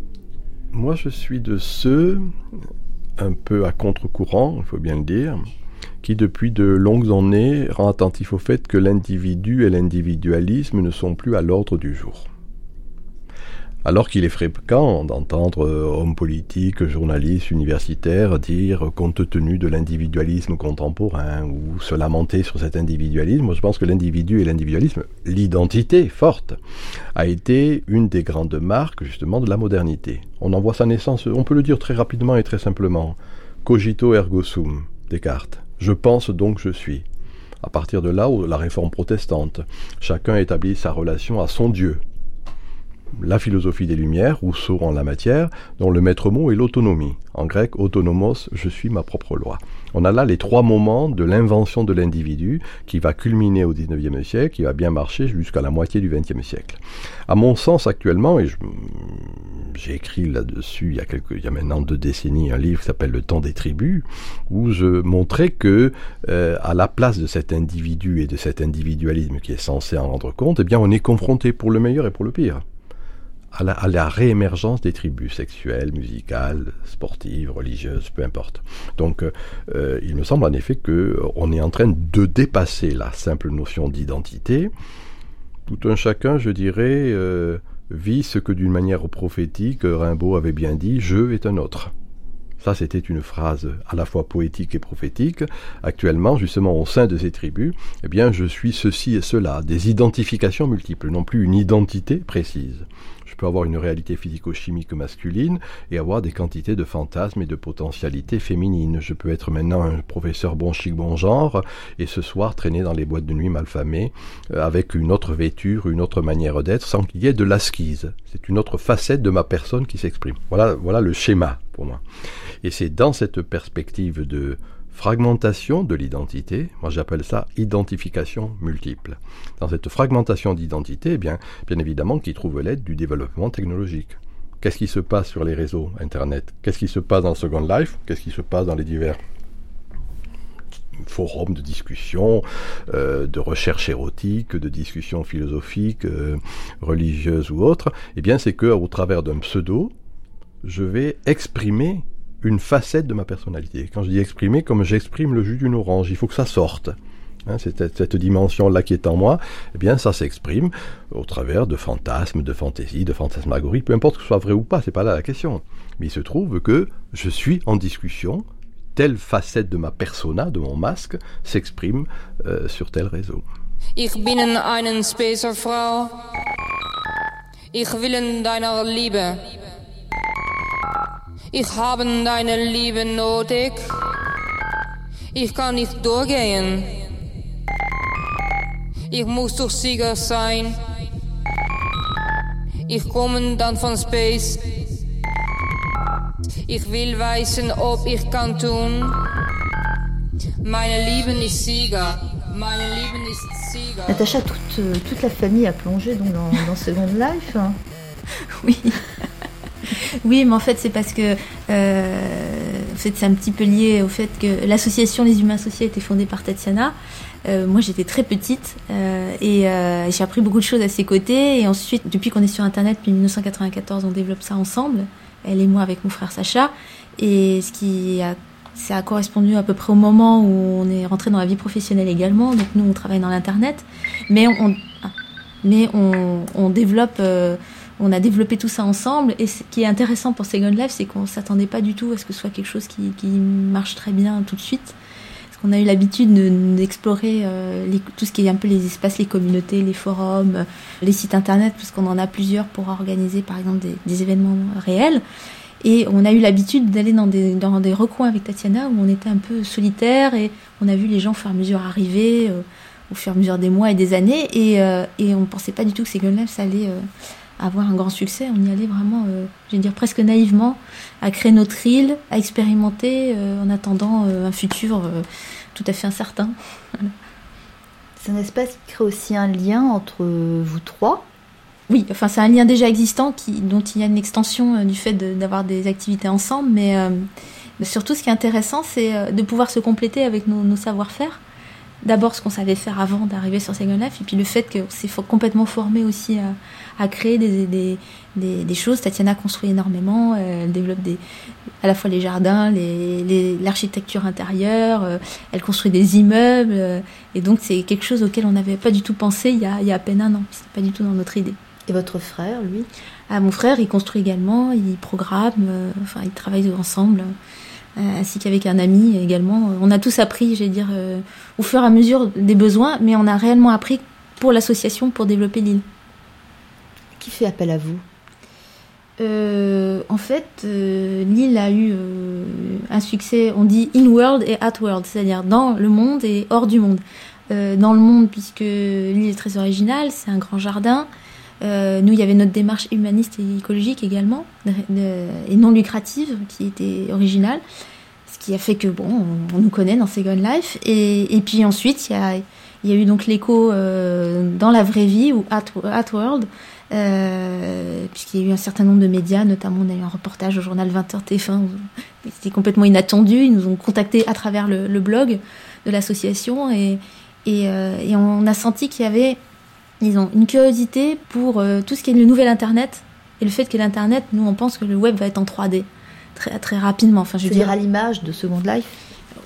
Moi, je suis de ceux, un peu à contre-courant, il faut bien le dire, qui depuis de longues années rend attentif au fait que l'individu et l'individualisme ne sont plus à l'ordre du jour. Alors qu'il est fréquent d'entendre hommes politiques, journalistes, universitaires dire, compte tenu de l'individualisme contemporain, ou se lamenter sur cet individualisme, je pense que l'individu et l'individualisme, l'identité forte, a été une des grandes marques justement de la modernité. On en voit sa naissance, on peut le dire très rapidement et très simplement. Cogito ergo sum, Descartes. Je pense donc je suis. À partir de là, la réforme protestante, chacun établit sa relation à son Dieu, la philosophie des Lumières, Rousseau en la matière, dont le maître mot est l'autonomie. En grec, autonomos, je suis ma propre loi. On a là les trois moments de l'invention de l'individu qui va culminer au XIXe siècle, qui va bien marcher jusqu'à la moitié du XXe siècle. À mon sens, actuellement, et j'ai écrit là-dessus il y a quelques, il y a maintenant deux décennies un livre qui s'appelle Le temps des tribus, où je montrais que euh, à la place de cet individu et de cet individualisme qui est censé en rendre compte, eh bien, on est confronté pour le meilleur et pour le pire à la, réémergence des tribus sexuelles, musicales, sportives, religieuses, peu importe. Donc, euh, il me semble en effet que on est en train de dépasser la simple notion d'identité. Tout un chacun, je dirais, euh, vit ce que d'une manière prophétique Rimbaud avait bien dit je est un autre. Ça, c'était une phrase à la fois poétique et prophétique. Actuellement, justement, au sein de ces tribus, eh bien, je suis ceci et cela, des identifications multiples, non plus une identité précise peux avoir une réalité physico-chimique masculine et avoir des quantités de fantasmes et de potentialités féminines. Je peux être maintenant un professeur bon chic, bon genre, et ce soir traîner dans les boîtes de nuit malfamées euh, avec une autre vêture, une autre manière d'être, sans qu'il y ait de l'asquise. C'est une autre facette de ma personne qui s'exprime. Voilà, voilà le schéma pour moi. Et c'est dans cette perspective de fragmentation de l'identité, moi j'appelle ça identification multiple. Dans cette fragmentation d'identité, eh bien, bien évidemment, qui trouve l'aide du développement technologique. Qu'est-ce qui se passe sur les réseaux Internet? Qu'est-ce qui se passe dans Second Life? Qu'est-ce qui se passe dans les divers forums de discussion, euh, de recherche érotique, de discussion philosophique, euh, religieuse ou autre, eh bien c'est que au travers d'un pseudo, je vais exprimer une facette de ma personnalité. Quand je dis exprimer, comme j'exprime le jus d'une orange, il faut que ça sorte. Hein, cette, dimension-là qui est en moi, eh bien, ça s'exprime au travers de fantasmes, de fantaisies, de fantasmagories, peu importe que ce soit vrai ou pas, c'est pas là la question. Mais il se trouve que je suis en discussion, telle facette de ma persona, de mon masque, s'exprime euh, sur tel réseau. Ich bin. Ich will deiner Liebe. Ich habe deine Liebe nodig. Ich kann nicht durchgehen. Ich muss doch Sieger sein. Ich komme dann von Space. Ich will wissen, ob ich kann tun. Meine Liebe ist Sieger. Meine Liebe ist Sieger. Natacha, toute, toute la famille a plongé donc dans, dans Second Life. Oui. Oui, mais en fait, c'est parce que euh, en fait, c'est un petit peu lié au fait que l'association Les Humains Associés a été fondée par Tatiana. Euh, moi, j'étais très petite euh, et j'ai appris beaucoup de choses à ses côtés. Et ensuite, depuis qu'on est sur Internet, depuis 1994, on développe ça ensemble, elle et moi avec mon frère Sacha. Et ce qui a ça a correspondu à peu près au moment où on est rentré dans la vie professionnelle également. Donc nous, on travaille dans l'internet, mais on, on, on développe on a développé tout ça ensemble. Et ce qui est intéressant pour Second Life, c'est qu'on s'attendait pas du tout à ce que ce soit quelque chose qui, marche très bien tout de suite. Parce qu'on a eu l'habitude d'explorer euh, tout ce qui est un peu les espaces, les communautés, les forums, euh, les sites internet, puisqu'on en a plusieurs pour organiser par exemple des, événements réels. Et on a eu l'habitude d'aller dans des, des recoins avec Tatiana où on était un peu solitaire et on a vu les gens au fur et à mesure arriver euh, au fur et à mesure des mois et des années et, et on ne pensait pas du tout que Second Life ça allait avoir un grand succès. On y allait vraiment, euh, je vais dire presque naïvement, à créer notre île, à expérimenter euh, en attendant euh, un futur tout à fait incertain. C'est un espace qui crée aussi un lien entre vous trois. Oui, enfin c'est un lien déjà existant qui, dont il y a une extension du fait d'avoir des activités ensemble, mais, surtout ce qui est intéressant, c'est de pouvoir se compléter avec nos, nos savoir-faire d'abord ce qu'on savait faire avant d'arriver sur Second Life, et puis le fait que c'est complètement formé aussi à, créer des, des, des, choses. Tatiana construit énormément, elle développe des, à la fois les jardins, l'architecture intérieure, elle construit des immeubles, et donc c'est quelque chose auquel on n'avait pas du tout pensé il y, a, il y a à peine un an. C'était pas du tout dans notre idée. Et votre frère, lui? Ah, Mon frère, il construit également, il programme, enfin, ils travaillent ensemble. Euh, ainsi qu'avec un ami également. On a tous appris, j'ai dire, euh, au fur et à mesure des besoins, mais on a réellement appris pour l'association pour développer l'île. Qui fait appel à vous euh, en fait, l'île a eu un succès, on dit in-world et at-world, c'est-à-dire dans le monde et hors du monde. dans le monde, puisque l'île est très originale, c'est un grand jardin, euh, nous, il y avait notre démarche humaniste et écologique également, et non lucrative, qui était originale. Ce qui a fait que, bon, on, nous connaît dans Second Life. Et, et puis ensuite, il y a, y a eu donc l'écho euh, dans la vraie vie, ou At, at World, euh, puisqu'il y a eu un certain nombre de médias, notamment on a eu un reportage au journal 20h TF1, c'était complètement inattendu, ils nous ont contactés à travers le, le blog de l'association et, et, et, on a senti qu'il y avait une curiosité pour euh, tout ce qui est le nouvel Internet et le fait que l'Internet, nous, on pense que le web va être en 3D très, très rapidement. Enfin, je veux dire à l'image de Second Life?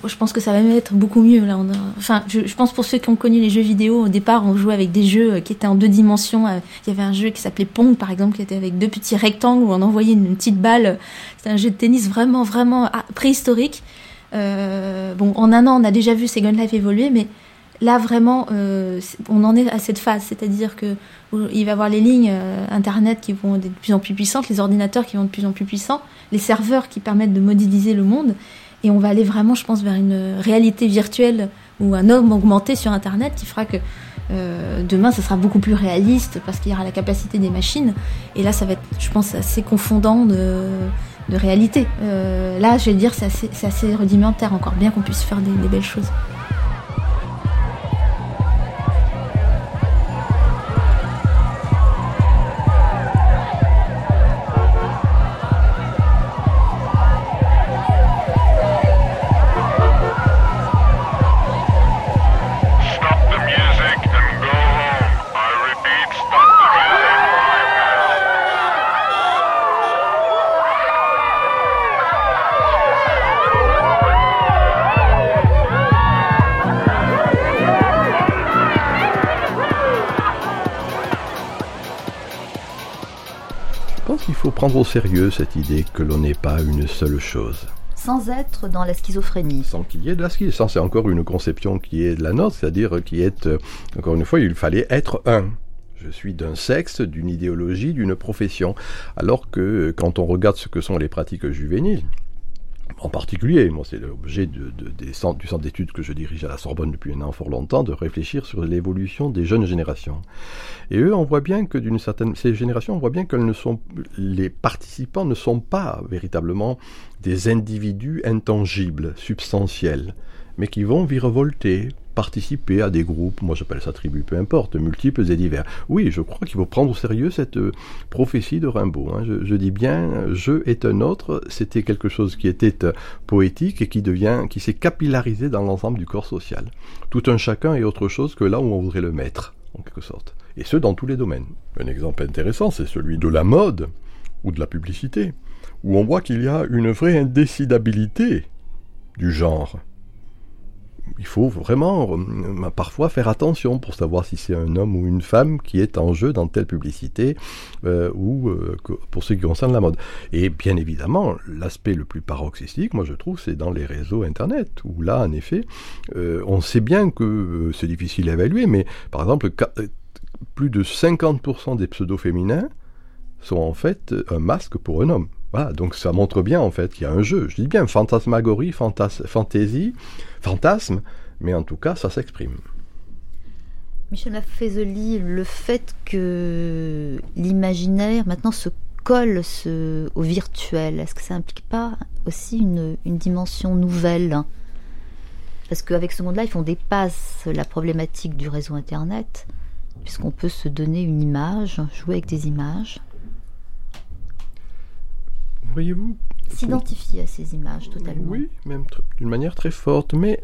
Je pense que ça va même être beaucoup mieux Enfin, je, pense pour ceux qui ont connu les jeux vidéo, au départ, on jouait avec des jeux euh, qui étaient en deux dimensions. Euh, il y avait un jeu qui s'appelait Pong, par exemple, qui était avec deux petits rectangles où on envoyait une, petite balle. C'était un jeu de tennis vraiment, vraiment ah, préhistorique. bon, en un an, on a déjà vu Second Life évoluer, mais Là, vraiment, euh, on en est à cette phase, c'est-à-dire que il va y avoir les lignes euh, Internet qui vont être de plus en plus puissantes, les ordinateurs qui vont être de plus en plus puissants, les serveurs qui permettent de modéliser le monde, et on va aller vraiment, je pense, vers une réalité virtuelle ou un homme augmenté sur Internet qui fera que euh, demain, ça sera beaucoup plus réaliste parce qu'il y aura la capacité des machines, et là, ça va être, je pense, assez confondant de, réalité. là, je vais dire, c'est assez, rudimentaire encore, bien qu'on puisse faire des belles choses. Prendre au sérieux cette idée que l'on n'est pas une seule chose. Sans être dans la schizophrénie. Sans qu'il y ait de la schizophrénie. c'est encore une conception qui est de la nôtre, c'est-à-dire qui est, euh, encore une fois, il fallait être un. Je suis d'un sexe, d'une idéologie, d'une profession. Alors que euh, quand on regarde ce que sont les pratiques juvéniles, en particulier, moi c'est l'objet du centre d'études que je dirige à la Sorbonne depuis un an fort longtemps, de réfléchir sur l'évolution des jeunes générations. Et eux, on voit bien que d'une certaine, ces générations, on voit bien que ne sont, les participants ne sont pas véritablement des individus intangibles, substantiels, mais qui vont virevolter, participer à des groupes, moi j'appelle ça tribu, peu importe, multiples et divers. Oui, je crois qu'il faut prendre au sérieux cette euh, prophétie de Rimbaud. Hein. Je, dis bien, je est un autre, c'était quelque chose qui était euh, poétique et qui devient, qui s'est capillarisé dans l'ensemble du corps social. Tout un chacun est autre chose que là où on voudrait le mettre, en quelque sorte. Et ce, dans tous les domaines. Un exemple intéressant, c'est celui de la mode ou de la publicité, où on voit qu'il y a une vraie indécidabilité du genre il faut vraiment euh, parfois faire attention pour savoir si c'est un homme ou une femme qui est en jeu dans telle publicité euh, ou euh, pour ce qui concerne la mode. Et bien évidemment, l'aspect le plus paroxystique, moi je trouve, c'est dans les réseaux Internet, où là, en effet, on sait bien que c'est difficile à évaluer, mais par exemple, plus de 50% des pseudos féminins sont en fait un masque pour un homme. Donc ça montre bien en fait qu'il y a un jeu. Je dis bien fantasmagorie, fantas fantaisie, fantasme, mais en tout cas ça s'exprime. Michel Maffezoli, le fait que l'imaginaire maintenant se colle au virtuel, est-ce que ça implique pas aussi une, dimension nouvelle? Parce qu'avec ce monde Life, on dépasse la problématique du réseau Internet, puisqu'on peut se donner une image, jouer avec des images voyez-vous S'identifier à ces images totalement. Oui, même d'une manière très forte. Mais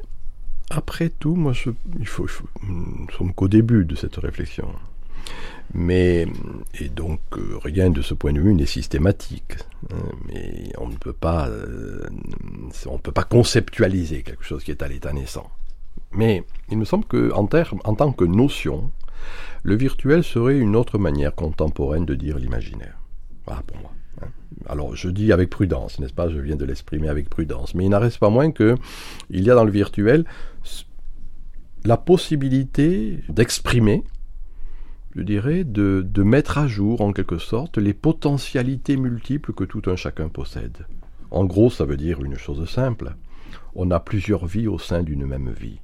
après tout, moi, je, il faut, nous sommes qu'au début de cette réflexion. Mais, et donc, euh, rien de ce point de vue n'est systématique. Hein, mais on ne peut pas, euh, on peut pas conceptualiser quelque chose qui est à l'état naissant. Mais il me semble que, en, en tant que notion, le virtuel serait une autre manière contemporaine de dire l'imaginaire. Voilà pour moi. Alors je dis avec prudence, n'est-ce pas? Je viens de l'exprimer avec prudence. Mais il n'en reste pas moins que il y a dans le virtuel la possibilité d'exprimer je dirais, de, de, mettre à jour, en quelque sorte, les potentialités multiples que tout un chacun possède. En gros, ça veut dire une chose simple. On a plusieurs vies au sein d'une même vie.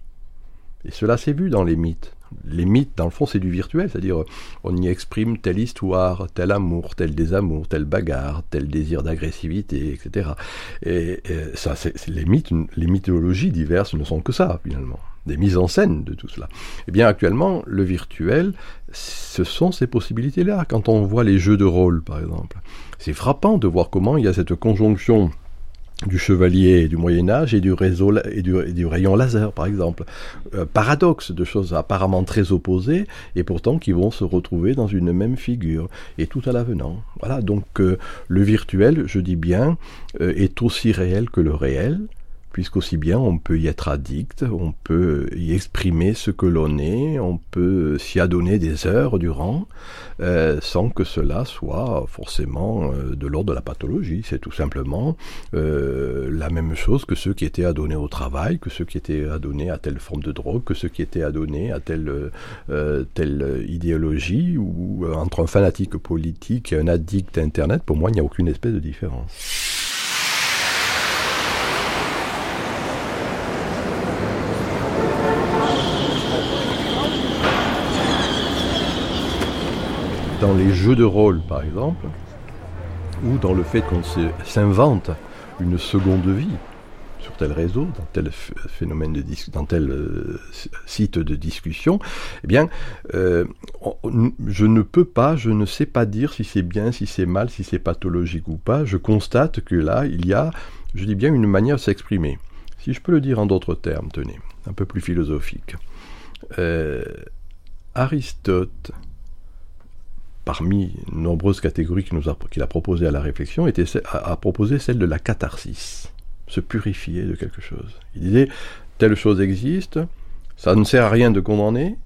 Et cela s'est vu dans les mythes. Les mythes, dans le fond, c'est du virtuel, c'est-à-dire on y exprime telle histoire, tel amour, tel désamour, telle bagarre, tel désir d'agressivité, etc. Et, ça, c'est, les mythes, les mythologies diverses ne sont que ça, finalement des mises en scène de tout cela. Eh bien, actuellement, le virtuel, ce sont ces possibilités-là. Quand on voit les jeux de rôle, par exemple, c'est frappant de voir comment il y a cette conjonction du chevalier du Moyen Âge et du, réseau, et du, rayon laser, par exemple. Euh, paradoxe de choses apparemment très opposées et pourtant qui vont se retrouver dans une même figure et tout à l'avenant. Voilà, donc euh, le virtuel, je dis bien, euh, est aussi réel que le réel puisqu'aussi bien on peut y être addict, on peut y exprimer ce que l'on est, on peut s'y adonner des heures durant, euh, sans que cela soit forcément euh, de l'ordre de la pathologie. C'est tout simplement euh, la même chose que ceux qui étaient adonnés au travail, que ceux qui étaient adonnés à telle forme de drogue, que ceux qui étaient adonnés à telle, telle idéologie, ou entre un fanatique politique et un addict à Internet, pour moi il n'y a aucune espèce de différence. Dans les jeux de rôle, par exemple, ou dans le fait qu'on s'invente une seconde vie sur tel réseau, dans tel phénomène de dans tel euh, site de discussion, eh bien, euh, je ne peux pas, je ne sais pas dire si c'est bien, si c'est mal, si c'est pathologique ou pas. Je constate que là, il y a, je dis bien, une manière de s'exprimer. Si je peux le dire en d'autres termes, tenez, un peu plus philosophique. Euh, Aristote parmi nombreuses catégories qu'il a, proposées à la réflexion, était, a, proposé celle de la catharsis, se purifier de quelque chose. Il disait, telle chose existe, ça ne sert à rien de condamner,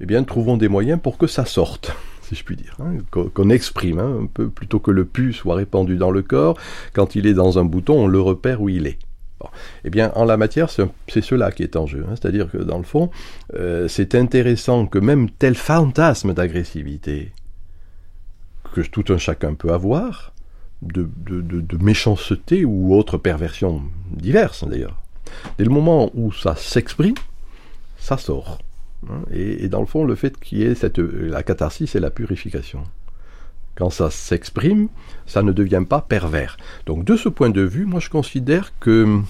eh bien trouvons des moyens pour que ça sorte, si je puis dire, hein, qu'on exprime hein, un peu, plutôt que le pu soit répandu dans le corps, quand il est dans un bouton, on le repère où il est. Eh bien, en la matière, c'est cela qui est en jeu. Hein. C'est-à-dire que, dans le fond, euh, c'est intéressant que même tel fantasme d'agressivité, que tout un chacun peut avoir, de, méchanceté ou autre perversion diverses d'ailleurs. Dès le moment où ça s'exprime, ça sort. Hein. Et, dans le fond, le fait qu'il y ait la catharsis et la purification. Quand ça s'exprime, ça ne devient pas pervers. Donc de ce point de vue, moi je considère que,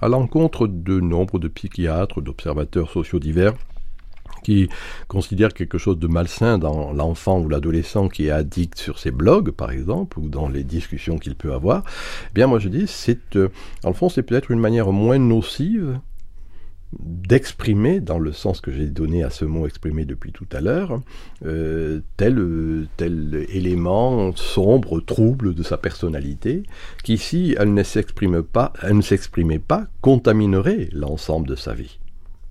à l'encontre de nombre de psychiatres, d'observateurs sociaux divers, qui considère quelque chose de malsain dans l'enfant ou l'adolescent qui est addict sur ses blogs, par exemple, ou dans les discussions qu'il peut avoir, eh bien moi je dis, c'est, euh, en le fond, c'est peut-être une manière moins nocive d'exprimer, dans le sens que j'ai donné à ce mot exprimé depuis tout à l'heure, euh, tel, tel élément sombre, trouble de sa personnalité, qui si elle ne s'exprime pas, elle ne s'exprimait pas, contaminerait l'ensemble de sa vie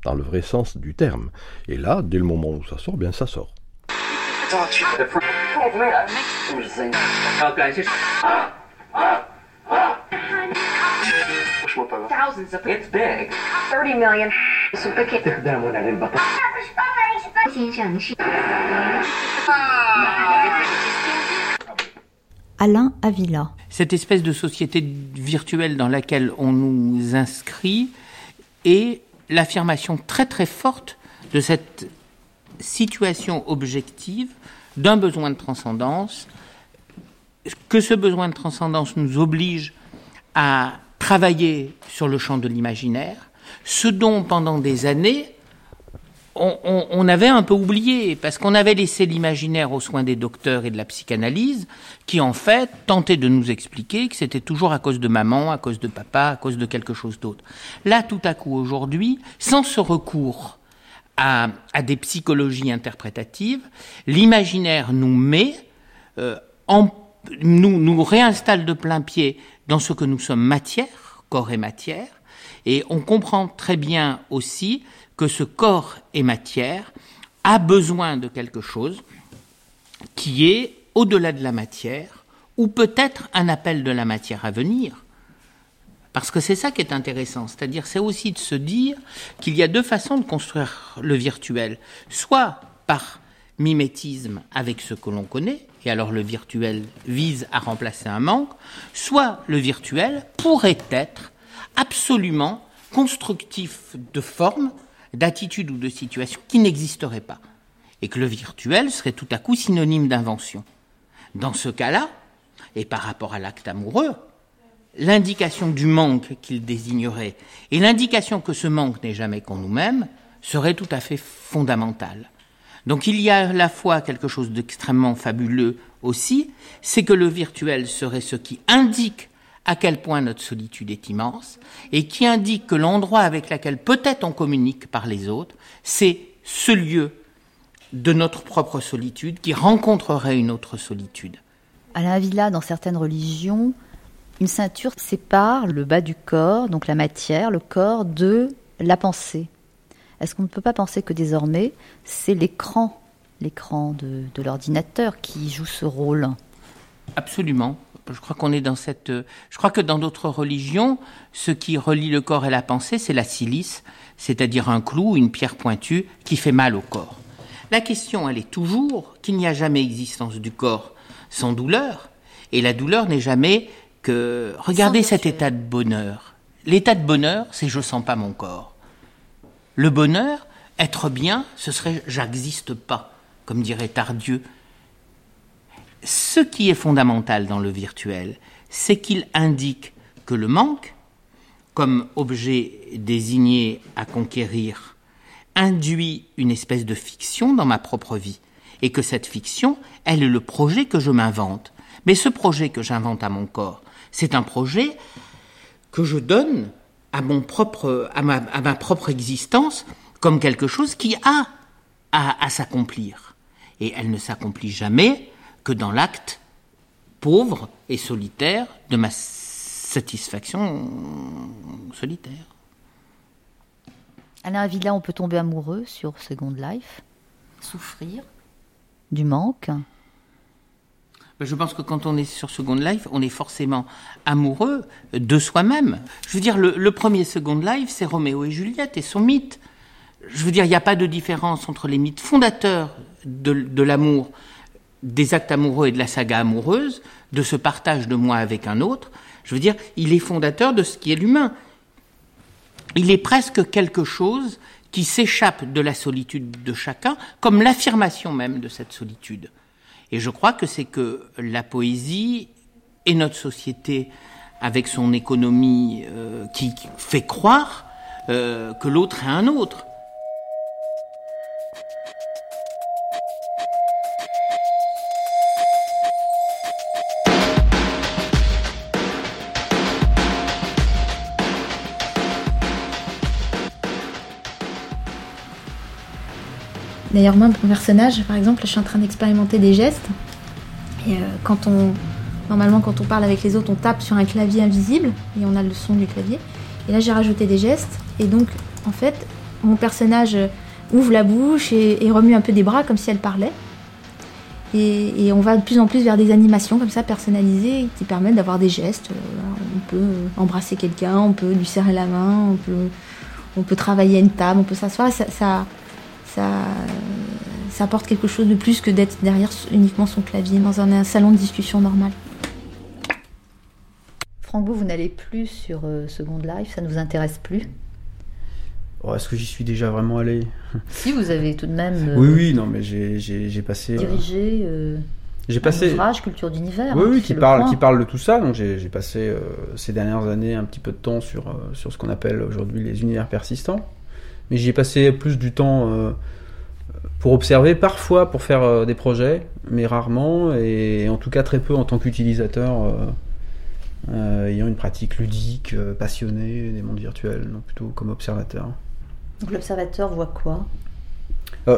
dans le vrai sens du terme. Et là, dès le moment où ça sort, bien ça sort. Alain Avila. Cette espèce de société virtuelle dans laquelle on nous inscrit est l'affirmation très très forte de cette situation objective d'un besoin de transcendance, que ce besoin de transcendance nous oblige à travailler sur le champ de l'imaginaire, ce dont pendant des années on, avait un peu oublié, parce qu'on avait laissé l'imaginaire aux soins des docteurs et de la psychanalyse, qui en fait tentaient de nous expliquer que c'était toujours à cause de maman, à cause de papa, à cause de quelque chose d'autre. Là, tout à coup, aujourd'hui, sans ce recours à, des psychologies interprétatives, l'imaginaire nous met, euh, en, nous, nous réinstalle de plein pied dans ce que nous sommes matière, corps et matière, et on comprend très bien aussi que ce corps et matière a besoin de quelque chose qui est au-delà de la matière, ou peut-être un appel de la matière à venir. Parce que c'est ça qui est intéressant, c'est-à-dire c'est aussi de se dire qu'il y a deux façons de construire le virtuel, soit par mimétisme avec ce que l'on connaît, et alors le virtuel vise à remplacer un manque, soit le virtuel pourrait être absolument constructif de forme, d'attitude ou de situation qui n'existerait pas, et que le virtuel serait tout à coup synonyme d'invention. Dans ce cas-là, et par rapport à l'acte amoureux, l'indication du manque qu'il désignerait et l'indication que ce manque n'est jamais qu'en nous-mêmes serait tout à fait fondamentale. Donc il y a à la fois quelque chose d'extrêmement fabuleux aussi, c'est que le virtuel serait ce qui indique à quel point notre solitude est immense et qui indique que l'endroit avec lequel peut-être on communique par les autres, c'est ce lieu de notre propre solitude qui rencontrerait une autre solitude. Alain Villa, dans certaines religions, une ceinture sépare le bas du corps, donc la matière, le corps, de la pensée. Est-ce qu'on ne peut pas penser que désormais, c'est l'écran, l'écran de, de l'ordinateur qui joue ce rôle? Absolument. Je crois qu'on est dans cette. Je crois que dans d'autres religions, ce qui relie le corps et la pensée, c'est la silice, c'est-à-dire un clou, une pierre pointue qui fait mal au corps. La question, elle est toujours qu'il n'y a jamais existence du corps sans douleur, et la douleur n'est jamais que regardez cet état de bonheur. L'état de bonheur, c'est je sens pas mon corps. Le bonheur, être bien, ce serait j'existe pas, comme dirait Tardieu. Ce qui est fondamental dans le virtuel, c'est qu'il indique que le manque, comme objet désigné à conquérir, induit une espèce de fiction dans ma propre vie et que cette fiction, elle est le projet que je m'invente. Mais ce projet que j'invente à mon corps, c'est un projet que je donne à, mon propre, à, ma, à ma propre existence comme quelque chose qui a à, à s'accomplir. Et elle ne s'accomplit jamais que dans l'acte pauvre et solitaire de ma satisfaction solitaire. Alain Villa, on peut tomber amoureux sur Second Life, souffrir, du manque ben, je pense que quand on est sur Second Life, on est forcément amoureux de soi-même. Je veux dire, le, premier Second Life, c'est Roméo et Juliette et son mythe. Je veux dire, il n'y a pas de différence entre les mythes fondateurs de, de l'amour, des actes amoureux et de la saga amoureuse, de ce partage de moi avec un autre. Je veux dire, il est fondateur de ce qui est l'humain. Il est presque quelque chose qui s'échappe de la solitude de chacun, comme l'affirmation même de cette solitude. Et je crois que c'est que la poésie et notre société, avec son économie euh, qui fait croire euh, que l'autre est un autre, D'ailleurs, moi, mon personnage, par exemple, je suis en train d'expérimenter des gestes. Et euh, quand on. Normalement, quand on parle avec les autres, on tape sur un clavier invisible et on a le son du clavier. Et là, j'ai rajouté des gestes. Et donc, en fait, mon personnage ouvre la bouche et, remue un peu des bras comme si elle parlait. Et, on va de plus en plus vers des animations comme ça personnalisées qui permettent d'avoir des gestes. Euh, on peut embrasser quelqu'un, on peut lui serrer la main, on peut, travailler à une table, on peut s'asseoir. Ça, ça, apporte quelque chose de plus que d'être derrière uniquement son clavier dans un, salon de discussion normal. Franck, vous, n'allez plus sur euh, Second Life, ça ne vous intéresse plus oh, Est-ce que j'y suis déjà vraiment allé? Si, vous avez tout de même. oui, oui, non, mais j'ai passé. Euh, dirigé. Euh, j'ai passé. Un ouvrage Culture d'univers. Oui, hein, oui, qui parle, qui parle de tout ça. Donc j'ai passé ces dernières années un petit peu de temps sur, sur ce qu'on appelle aujourd'hui les univers persistants mais j'y ai passé plus du temps euh, pour observer, parfois pour faire euh, des projets, mais rarement, et en tout cas très peu en tant qu'utilisateur euh, ayant une pratique ludique, passionnée des mondes virtuels, non plutôt comme observateur. Donc l'observateur voit quoi?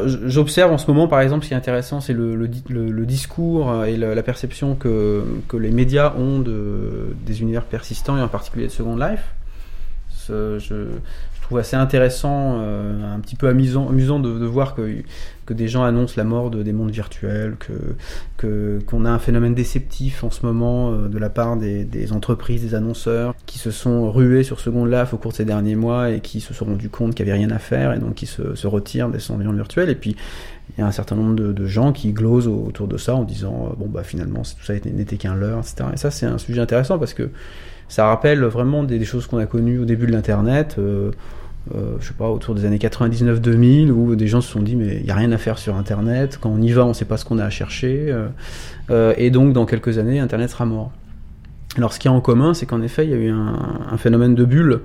J'observe en ce moment, par exemple, ce qui est intéressant, c'est le, le, le, discours et la, la perception que, que, les médias ont de, des univers persistants et en particulier de Second Life. Je, trouve assez intéressant, euh, un petit peu amusant, amusant de, de, voir que, que des gens annoncent la mort de, des mondes virtuels, que qu'on a un phénomène déceptif en ce moment euh, de la part des, des, entreprises, des annonceurs, qui se sont rués sur Second Life au cours de ces derniers mois et qui se sont rendus compte qu'il n'y avait rien à faire et donc qui se, se retirent des environnements virtuels. Et puis il y a un certain nombre de, de, gens qui glosent autour de ça en disant bon bah finalement tout ça n'était qu'un leurre, etc. Et ça c'est un sujet intéressant parce que ça rappelle vraiment des, choses qu'on a connues au début de l'internet. Euh, euh, je sais pas, autour des années 99-2000, où des gens se sont dit mais il n'y a rien à faire sur Internet, quand on y va on ne sait pas ce qu'on a à chercher, euh, euh, et donc dans quelques années Internet sera mort. Alors ce qu'il y a en commun, c'est qu'en effet il y a eu un, un phénomène de bulle,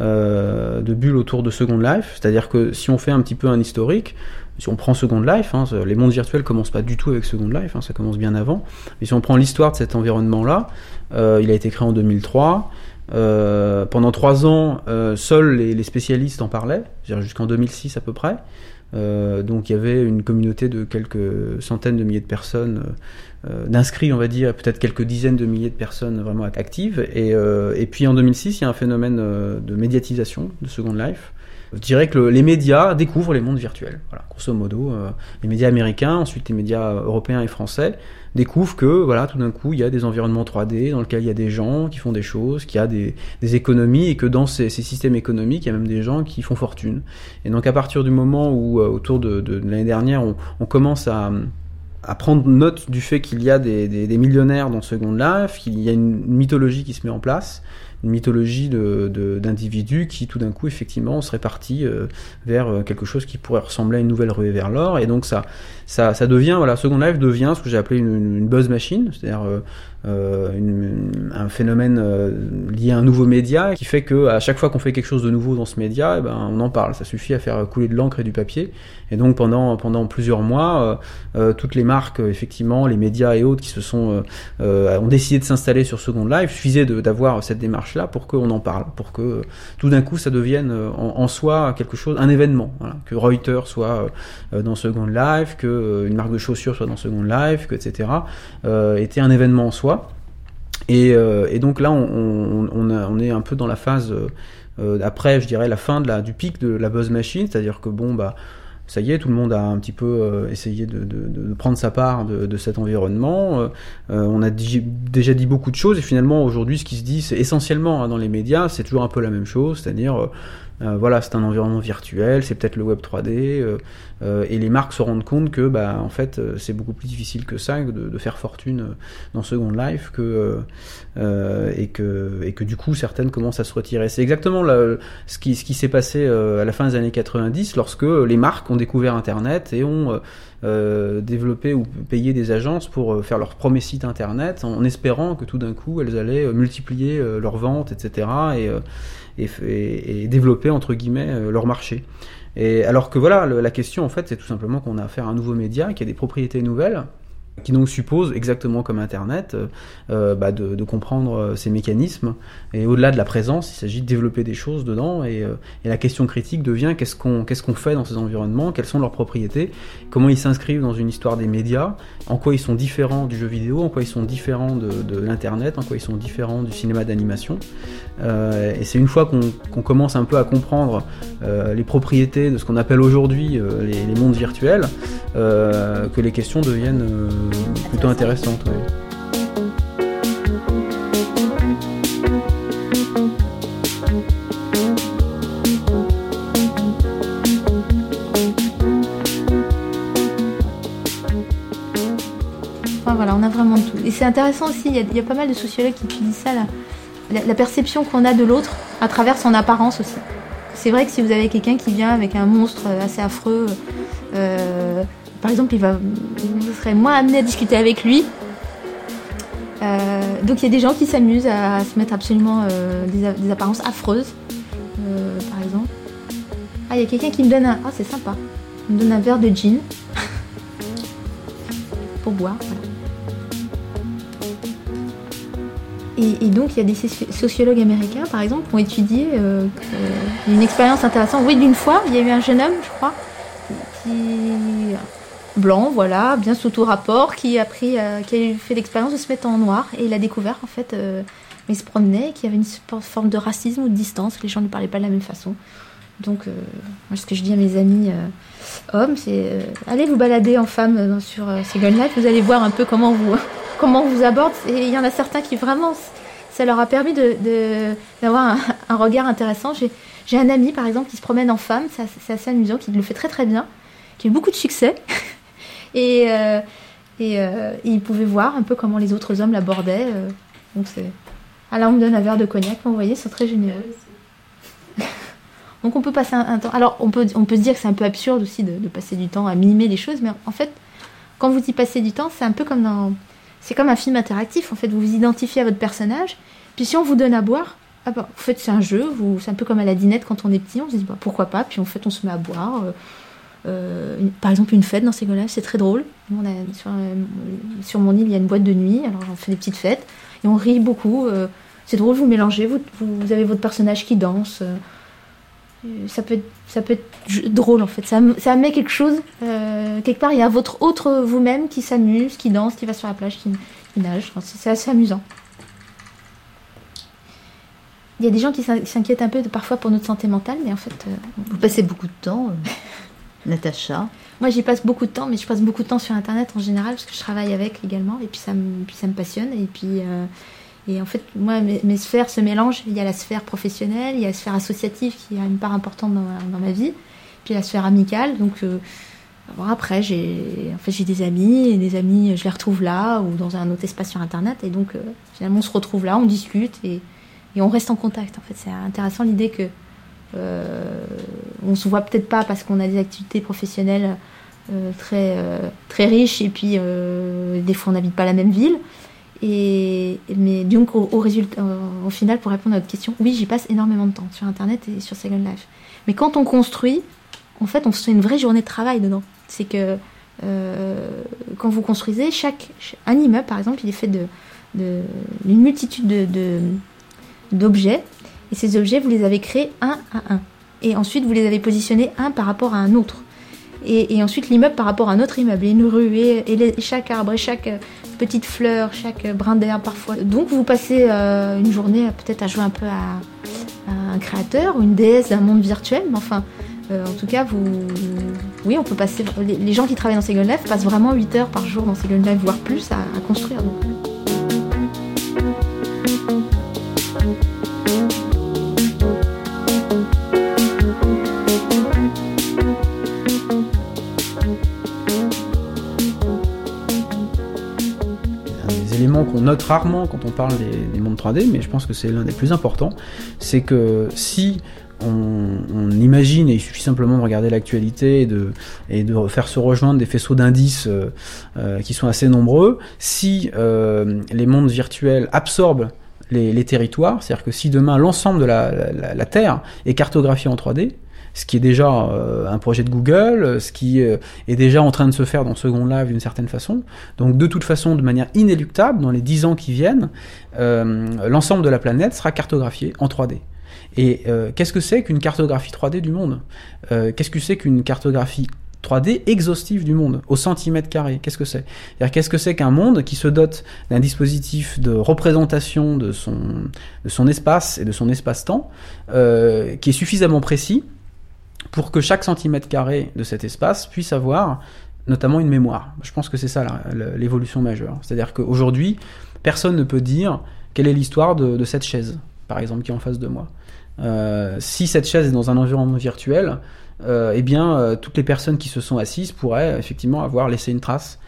euh, de bulle autour de Second Life, c'est-à-dire que si on fait un petit peu un historique, si on prend Second Life, hein, les mondes virtuels commencent pas du tout avec Second Life, hein, ça commence bien avant, mais si on prend l'histoire de cet environnement-là, euh, il a été créé en 2003, euh, pendant trois ans, euh, seuls les, les, spécialistes en parlaient, jusqu'en 2006 à peu près. Euh, donc il y avait une communauté de quelques centaines de milliers de personnes, euh, d'inscrits on va dire, peut-être quelques dizaines de milliers de personnes vraiment actives. Et, euh, et puis en 2006, il y a un phénomène de médiatisation de Second Life. Je dirais que le, les médias découvrent les mondes virtuels. Voilà, grosso modo, les médias américains, ensuite les médias européens et français découvre que voilà tout d'un coup il y a des environnements 3D dans lesquels il y a des gens qui font des choses, qu'il y a des, économies et que dans ces, systèmes économiques il y a même des gens qui font fortune. Et donc à partir du moment où euh, autour de, l'année dernière on, commence à, prendre note du fait qu'il y a des, millionnaires dans Second Life, qu'il y a une mythologie qui se met en place, une mythologie d'individus qui tout d'un coup effectivement serait parti euh, vers euh, quelque chose qui pourrait ressembler à une nouvelle ruée vers l'or. Et donc ça, ça ça devient voilà Second Life devient ce que j'ai appelé une, une, buzz machine. C'est-à-dire euh, euh, une, un phénomène euh, lié à un nouveau média qui fait que à chaque fois qu'on fait quelque chose de nouveau dans ce média, eh ben, on en parle. Ça suffit à faire couler de l'encre et du papier. Et donc pendant pendant plusieurs mois, euh, toutes les marques, effectivement, les médias et autres qui se sont ont décidé de s'installer sur Second Life, suffisait d'avoir cette démarche-là pour qu'on en parle, pour que tout d'un coup ça devienne en, en, soi quelque chose, un événement. Voilà. Que Reuters soit dans Second Life, que une marque de chaussures soit dans Second Life, que etc. était un événement en soi. Et, euh, et, donc là, on, on, on, a, on, est un peu dans la phase euh, après, je dirais, la fin de la, du pic de la buzz machine, c'est-à-dire que bon, bah, ça y est, tout le monde a un petit peu euh, essayé de, de, de, prendre sa part de, de cet environnement. Euh, on a déjà dit beaucoup de choses. Et finalement aujourd'hui, ce qui se dit, c'est essentiellement hein, dans les médias, c'est toujours un peu la même chose, c'est-à-dire euh, voilà, c'est un environnement virtuel, c'est peut-être le web 3D, euh, euh, et les marques se rendent compte que, bah, en fait, c'est beaucoup plus difficile que ça, de, faire fortune dans Second Life, que, et que, et que du coup, certaines commencent à se retirer. C'est exactement ce qui, ce qui s'est passé à la fin des années 90, lorsque les marques ont découvert Internet et ont euh, développer ou payer des agences pour faire leur premier site internet en espérant que tout d'un coup elles allaient multiplier leurs ventes, etc. et, et, développer entre guillemets euh, leur marché. Et alors que voilà, la question en fait, c'est tout simplement qu'on a affaire à un nouveau média qui a des propriétés nouvelles qui donc suppose, exactement comme Internet, euh, bah de, comprendre euh, ces mécanismes. Et au-delà de la présence, il s'agit de développer des choses dedans. Et, euh, la question critique devient qu'est-ce qu'on fait dans ces environnements, quelles sont leurs propriétés, comment ils s'inscrivent dans une histoire des médias, en quoi ils sont différents du jeu vidéo, en quoi ils sont différents de, l'Internet, en quoi ils sont différents du cinéma d'animation? Euh, et c'est une fois qu'on qu commence un peu à comprendre euh, les propriétés de ce qu'on appelle aujourd'hui les, mondes virtuels que les questions deviennent plutôt intéressante. Enfin voilà, on a vraiment tout. Et c'est intéressant aussi, il y, a pas mal de sociologues qui étudient ça, là. La, perception qu'on a de l'autre à travers son apparence aussi. C'est vrai que si vous avez quelqu'un qui vient avec un monstre assez affreux, euh, par exemple, il va, vous serez moins amené à discuter avec lui. Euh, donc il y a des gens qui s'amusent à se mettre absolument euh, des, apparences affreuses, euh, par exemple. Ah, il y a quelqu'un qui me donne un... Ah, c'est sympa. Il me donne un verre de gin. Pour boire. Et, et, donc il y a des sociologues américains, par exemple, qui ont étudié une expérience intéressante. Oui, d'une fois, il y a eu un jeune homme, je crois, petit blanc, voilà, bien sous tout rapport, qui a pris, euh, qui a fait l'expérience de se mettre en noir et il a découvert en fait, euh, il se promenait, qu'il y avait une forme de racisme ou de distance, que les gens ne parlaient pas de la même façon. Donc, euh, moi, ce que je dis à mes amis hommes, c'est allez vous balader en femme sur Second Life, vous allez voir un peu comment vous, comment vous aborde. Et il y en a certains qui vraiment, ça leur a permis de, d'avoir un, un regard intéressant. J'ai un ami, par exemple, qui se promène en femme, c'est assez amusant, qui le fait très très bien, qui a eu beaucoup de succès. et, euh, euh, et, il pouvait voir un peu comment les autres hommes l'abordaient. Euh. donc c'est. Là, on me donne un verre de cognac, vous voyez, c'est très généreux. donc on peut passer un, temps. Alors on peut, on peut se dire que c'est un peu absurde aussi de, de, passer du temps à mimer les choses, mais en fait, quand vous y passez du temps, c'est un peu comme dans. C'est comme un film interactif, en fait, vous vous identifiez à votre personnage, puis si on vous donne à boire, ah bah, en fait, c'est un jeu, vous, c'est un peu comme à la dinette quand on est petit, on se dit bah, pourquoi pas, puis en fait, on se met à boire. Euh, par exemple, une fête dans ces là c'est très drôle. On a, euh, sur, mon île, il y a une boîte de nuit, alors on fait des petites fêtes et on rit beaucoup. Euh, c'est drôle, vous mélangez, vous, vous, avez votre personnage qui danse. ça peut être, ça peut être drôle en fait. Ça, ça met quelque chose. quelque part, il y a votre autre vous-même qui s'amuse, qui danse, qui va sur la plage, qui, nage. c'est assez amusant. Il y a des gens qui s'inquiètent un peu de, parfois pour notre santé mentale, mais en fait. Vous passez beaucoup de temps. Natacha Moi, j'y passe beaucoup de temps, mais je passe beaucoup de temps sur Internet en général, parce que je travaille avec également, et puis ça me, puis ça me passionne. Et puis, euh, et en fait, moi, mes, sphères se mélangent. Il y a la sphère professionnelle, il y a la sphère associative qui a une part importante dans, ma vie, puis la sphère amicale. Donc, euh, après, j'ai en fait, des amis, et des amis, je les retrouve là, ou dans un autre espace sur Internet, et donc, euh, finalement, on se retrouve là, on discute, et, et on reste en contact. En fait, c'est intéressant l'idée que on se voit peut-être pas parce qu'on a des activités professionnelles euh, très, euh, très riches et puis des fois on n'habite pas la même ville. Mais donc au, résultat, au final, pour répondre à votre question, oui, j'y passe énormément de temps sur Internet et sur Second Life. Mais quand on construit, en fait, on se fait une vraie journée de travail dedans. C'est que quand vous construisez, chaque, un immeuble, par exemple, il est fait d'une multitude de, d'objets et ces objets, vous les avez créés un à un. Et ensuite, vous les avez positionnés un par rapport à un autre. Et, ensuite, l'immeuble par rapport à un autre immeuble. Et une rue, et, chaque arbre, et chaque euh, petite fleur, chaque euh, brin d'herbe parfois. Donc, vous passez euh, une journée peut-être à jouer un peu à, un créateur ou une déesse d'un monde virtuel. Mais enfin, en tout cas, vous, oui, on peut passer. Les, gens qui travaillent dans Second Life passent vraiment 8 heures par jour dans Second Life, voire plus, à, construire. Qu'on note rarement quand on parle des, mondes 3D, mais je pense que c'est l'un des plus importants, c'est que si on, imagine, et il suffit simplement de regarder l'actualité et de, et de faire se rejoindre des faisceaux d'indices euh, euh, qui sont assez nombreux, si euh, les mondes virtuels absorbent les, territoires, c'est-à-dire que si demain l'ensemble de la, Terre est cartographiée en 3D, ce qui est déjà euh, un projet de Google, ce qui euh, est déjà en train de se faire dans Second Life d'une certaine façon. Donc de toute façon, de manière inéluctable, dans les 10 ans qui viennent, euh, l'ensemble de la planète sera cartographié en 3D. Et qu'est-ce que c'est qu'une cartographie 3D du monde? Qu'est-ce que c'est qu'une cartographie 3D exhaustive du monde, au centimètre carré? Qu'est-ce que c'est? Qu'est-ce que c'est qu'un monde qui se dote d'un dispositif de représentation de son espace et de son espace-temps, qui est suffisamment précis pour que chaque centimètre carré de cet espace puisse avoir notamment une mémoire. Je pense que c'est ça l'évolution majeure. C'est-à-dire qu'aujourd'hui, personne ne peut dire quelle est l'histoire de, cette chaise, par exemple, qui est en face de moi. Euh, si cette chaise est dans un environnement virtuel, euh, eh bien, euh, toutes les personnes qui se sont assises pourraient effectivement avoir laissé une trace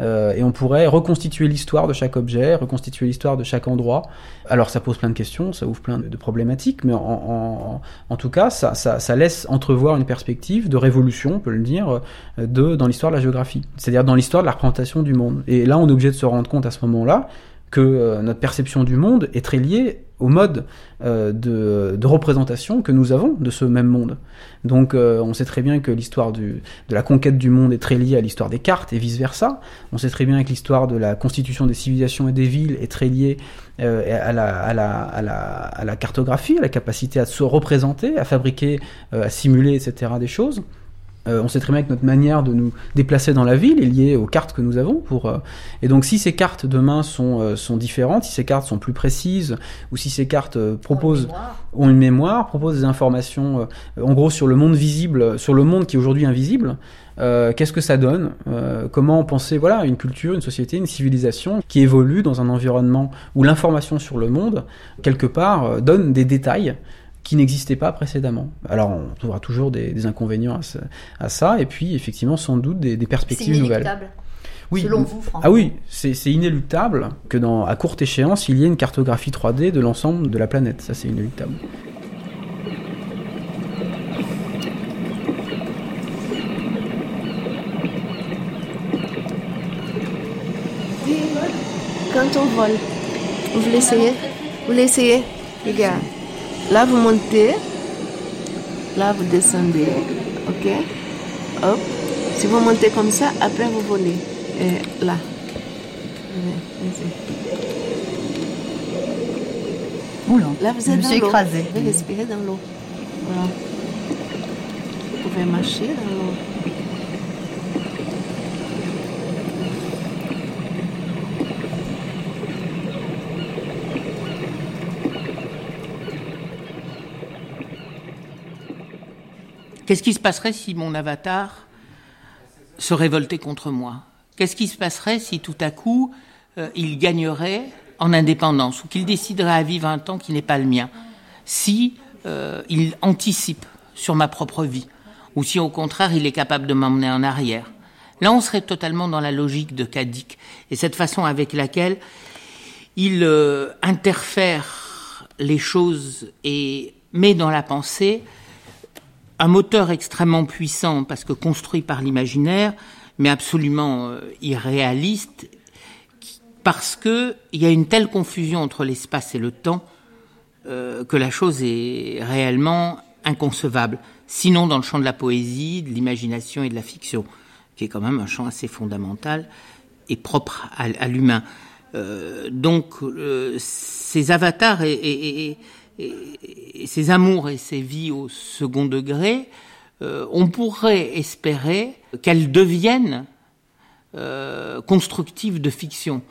euh, et on pourrait reconstituer l'histoire de chaque objet, reconstituer l'histoire de chaque endroit. Alors ça pose plein de questions, ça ouvre plein de, problématiques, mais en, tout cas, ça, laisse entrevoir une perspective de révolution, on peut le dire, de, dans l'histoire de la géographie, c'est-à-dire dans l'histoire de la représentation du monde. Et là, on est obligé de se rendre compte à ce moment-là que euh, notre perception du monde est très liée au mode euh, de, représentation que nous avons de ce même monde. Donc euh, on sait très bien que l'histoire de la conquête du monde est très liée à l'histoire des cartes et vice-versa. On sait très bien que l'histoire de la constitution des civilisations et des villes est très liée la, à, la, à, la, cartographie, à la capacité à se représenter, à fabriquer, à simuler, etc. des choses. Euh, on sait très bien que notre manière de nous déplacer dans la ville est liée aux cartes que nous avons. Pour, euh, Et donc si ces cartes demain sont, euh, sont différentes, si ces cartes sont plus précises, ou si ces cartes proposent, ont une mémoire, proposent des informations, en gros sur le monde visible, sur le monde qui est aujourd'hui invisible, qu'est-ce que ça donne Comment penser voilà une culture, une société, une civilisation qui évolue dans un environnement où l'information sur le monde quelque part donne des détails qui n'existait pas précédemment. Alors on trouvera toujours des, inconvénients à, ça, et puis effectivement sans doute des, perspectives nouvelles. Oui, Selon vous, François. Ah oui, c'est inéluctable que dans, à courte échéance, il y ait une cartographie 3D de l'ensemble de la planète. Ça, c'est inéluctable. Quand on vole, vous voulez essayer Vous voulez essayer Regarde. Là, vous montez. Là, vous descendez. OK Hop. Si vous montez comme ça, après, vous volez. Et là. Oula, là, vous êtes je me suis écrasée. Vous respirez dans l'eau. Voilà. Vous pouvez marcher dans l'eau. Qu'est-ce qui se passerait si mon avatar se révoltait contre moi? Qu'est-ce qui se passerait si tout à coup euh, il gagnerait en indépendance ou qu'il déciderait à vivre un temps qui n'est pas le mien? Si euh, il anticipe sur ma propre vie ou si au contraire il est capable de m'emmener en arrière? Là, on serait totalement dans la logique de Kadik et cette façon avec laquelle il euh, interfère les choses et met dans la pensée un moteur extrêmement puissant parce que construit par l'imaginaire, mais absolument euh, irréaliste, parce que il y a une telle confusion entre l'espace et le temps euh, que la chose est réellement inconcevable. Sinon, dans le champ de la poésie, de l'imagination et de la fiction, qui est quand même un champ assez fondamental et propre à, l'humain. Euh, donc, ces avatars et et, ses amours et ses vies au second degré, euh, on pourrait espérer qu'elles deviennent euh, constructives de fiction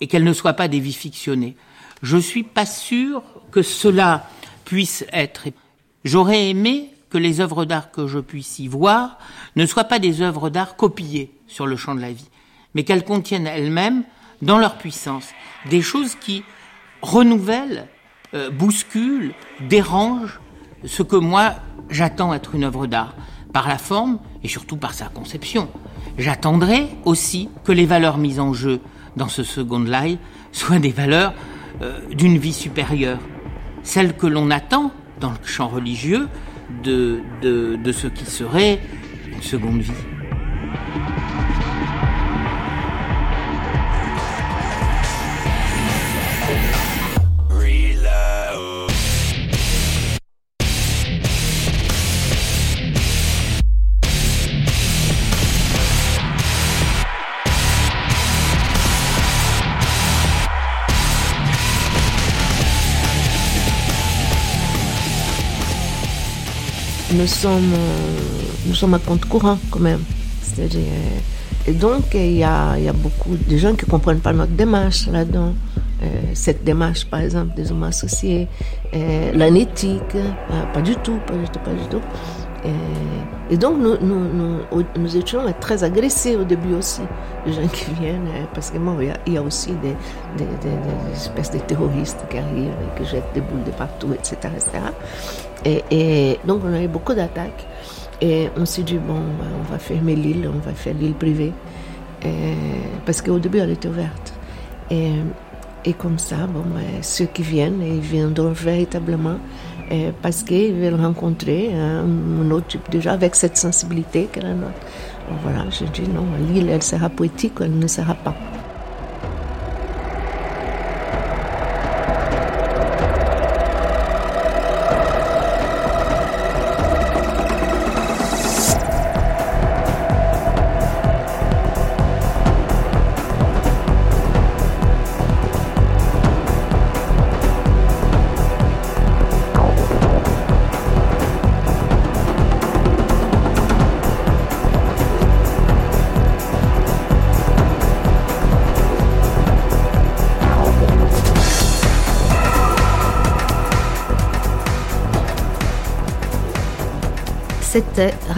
et qu'elles ne soient pas des vies fictionnées. Je suis pas sûr que cela puisse être. J'aurais aimé que les œuvres d'art que je puisse y voir ne soient pas des œuvres d'art copiées sur le champ de la vie, mais qu'elles contiennent elles-mêmes, dans leur puissance, des choses qui renouvellent euh, bouscule, dérange ce que moi j'attends être une œuvre d'art, par la forme et surtout par sa conception. J'attendrai aussi que les valeurs mises en jeu dans ce second live soient des valeurs euh, d'une vie supérieure, celles que l'on attend dans le champ religieux de, ce qui serait une seconde vie. Nous sommes, euh, nous sommes à compte courant quand même. Et donc, il y a, y a beaucoup de gens qui ne comprennent pas notre démarche là-dedans. Euh, cette démarche, par exemple, des hommes associés, euh, l'anéthique, pas du tout, pas du tout, pas du tout. Et, donc, nous, étions très agressés au début aussi, les gens qui viennent, parce que bon, il y a, aussi des, espèces de terroristes qui arrivent et qui jettent des boules de partout, etc. etc. Et, donc, on a eu beaucoup d'attaques. Et on s'est dit, bon, ben, on va fermer l'île, on va faire l'île privée. parce qu'au début, elle était ouverte. Et, et comme ça, bon, ben, ceux qui viennent, ils viendront véritablement parce qu'ils veulent rencontrer un, autre type de gens avec cette sensibilité qu'elle a nôtre. voilà, je dis non, l'île, elle sera poétique, elle ne sera pas.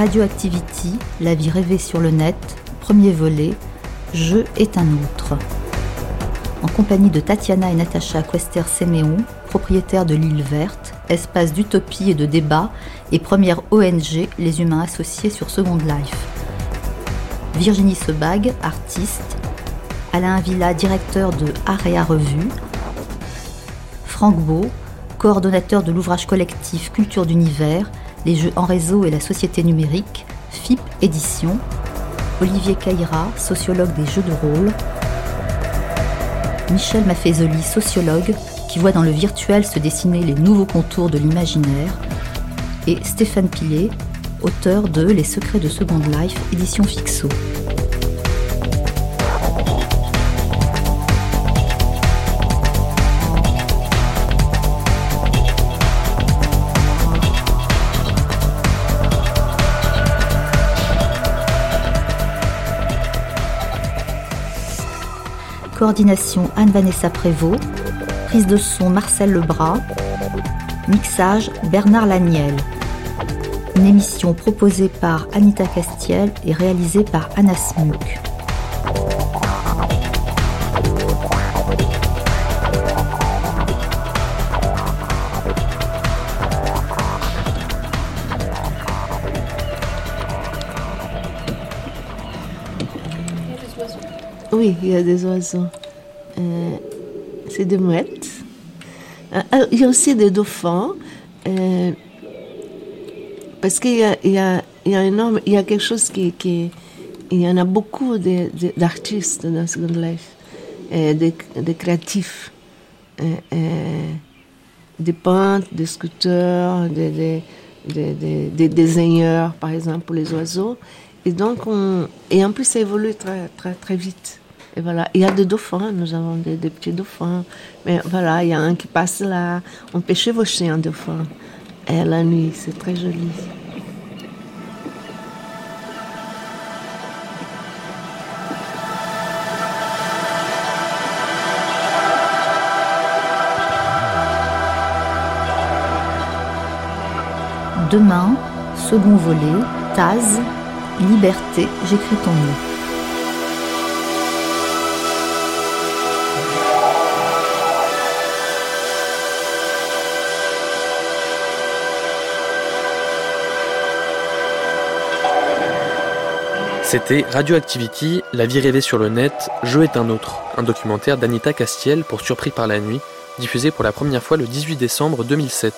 Radioactivity, la vie rêvée sur le net, premier volet, Je est un autre. En compagnie de Tatiana et Natacha Quester-Séméon, propriétaires de l'île verte, espace d'utopie et de débat et première ONG Les Humains Associés sur Second Life. Virginie Sebag, artiste, Alain Villa, directeur de Area Revue, Franck Beau, coordonnateur de l'ouvrage collectif Culture d'univers, les jeux en réseau et la société numérique, FIP Édition, Olivier Caïra, sociologue des jeux de rôle, Michel Maffezoli, sociologue, qui voit dans le virtuel se dessiner les nouveaux contours de l'imaginaire, et Stéphane Pillet, auteur de Les secrets de Second Life, édition Fixo. Coordination Anne-Vanessa Prévost. Prise de son Marcel Lebras. Mixage Bernard Laniel. Une émission proposée par Anita Castiel et réalisée par Anna Smuk. Oui, il y a des oiseaux. Euh, c'est des mouettes. Euh, il y a aussi des dauphins. Euh, parce qu'il y a, il y, a, il y, a énorme, il y a quelque chose qui, qui il y en a beaucoup d'artistes dans Second Life, des, des, créatifs, des peintres, des sculpteurs, des, des, des, désigneurs, par exemple, pour les oiseaux. Et donc, on, et en plus, ça évolue très, très, très vite. Et voilà, il y a des dauphins, nous avons des, petits dauphins. Mais voilà, il y a un qui passe là. On peut chevaucher un dauphin. Et la nuit, c'est très joli. Demain, second volet, Taz, Liberté, j'écris ton nom. C'était Radioactivity, La vie rêvée sur le net, Jeu est un autre, un documentaire d'Anita Castiel pour Surpris par la nuit, diffusé pour la première fois le 18 décembre 2007.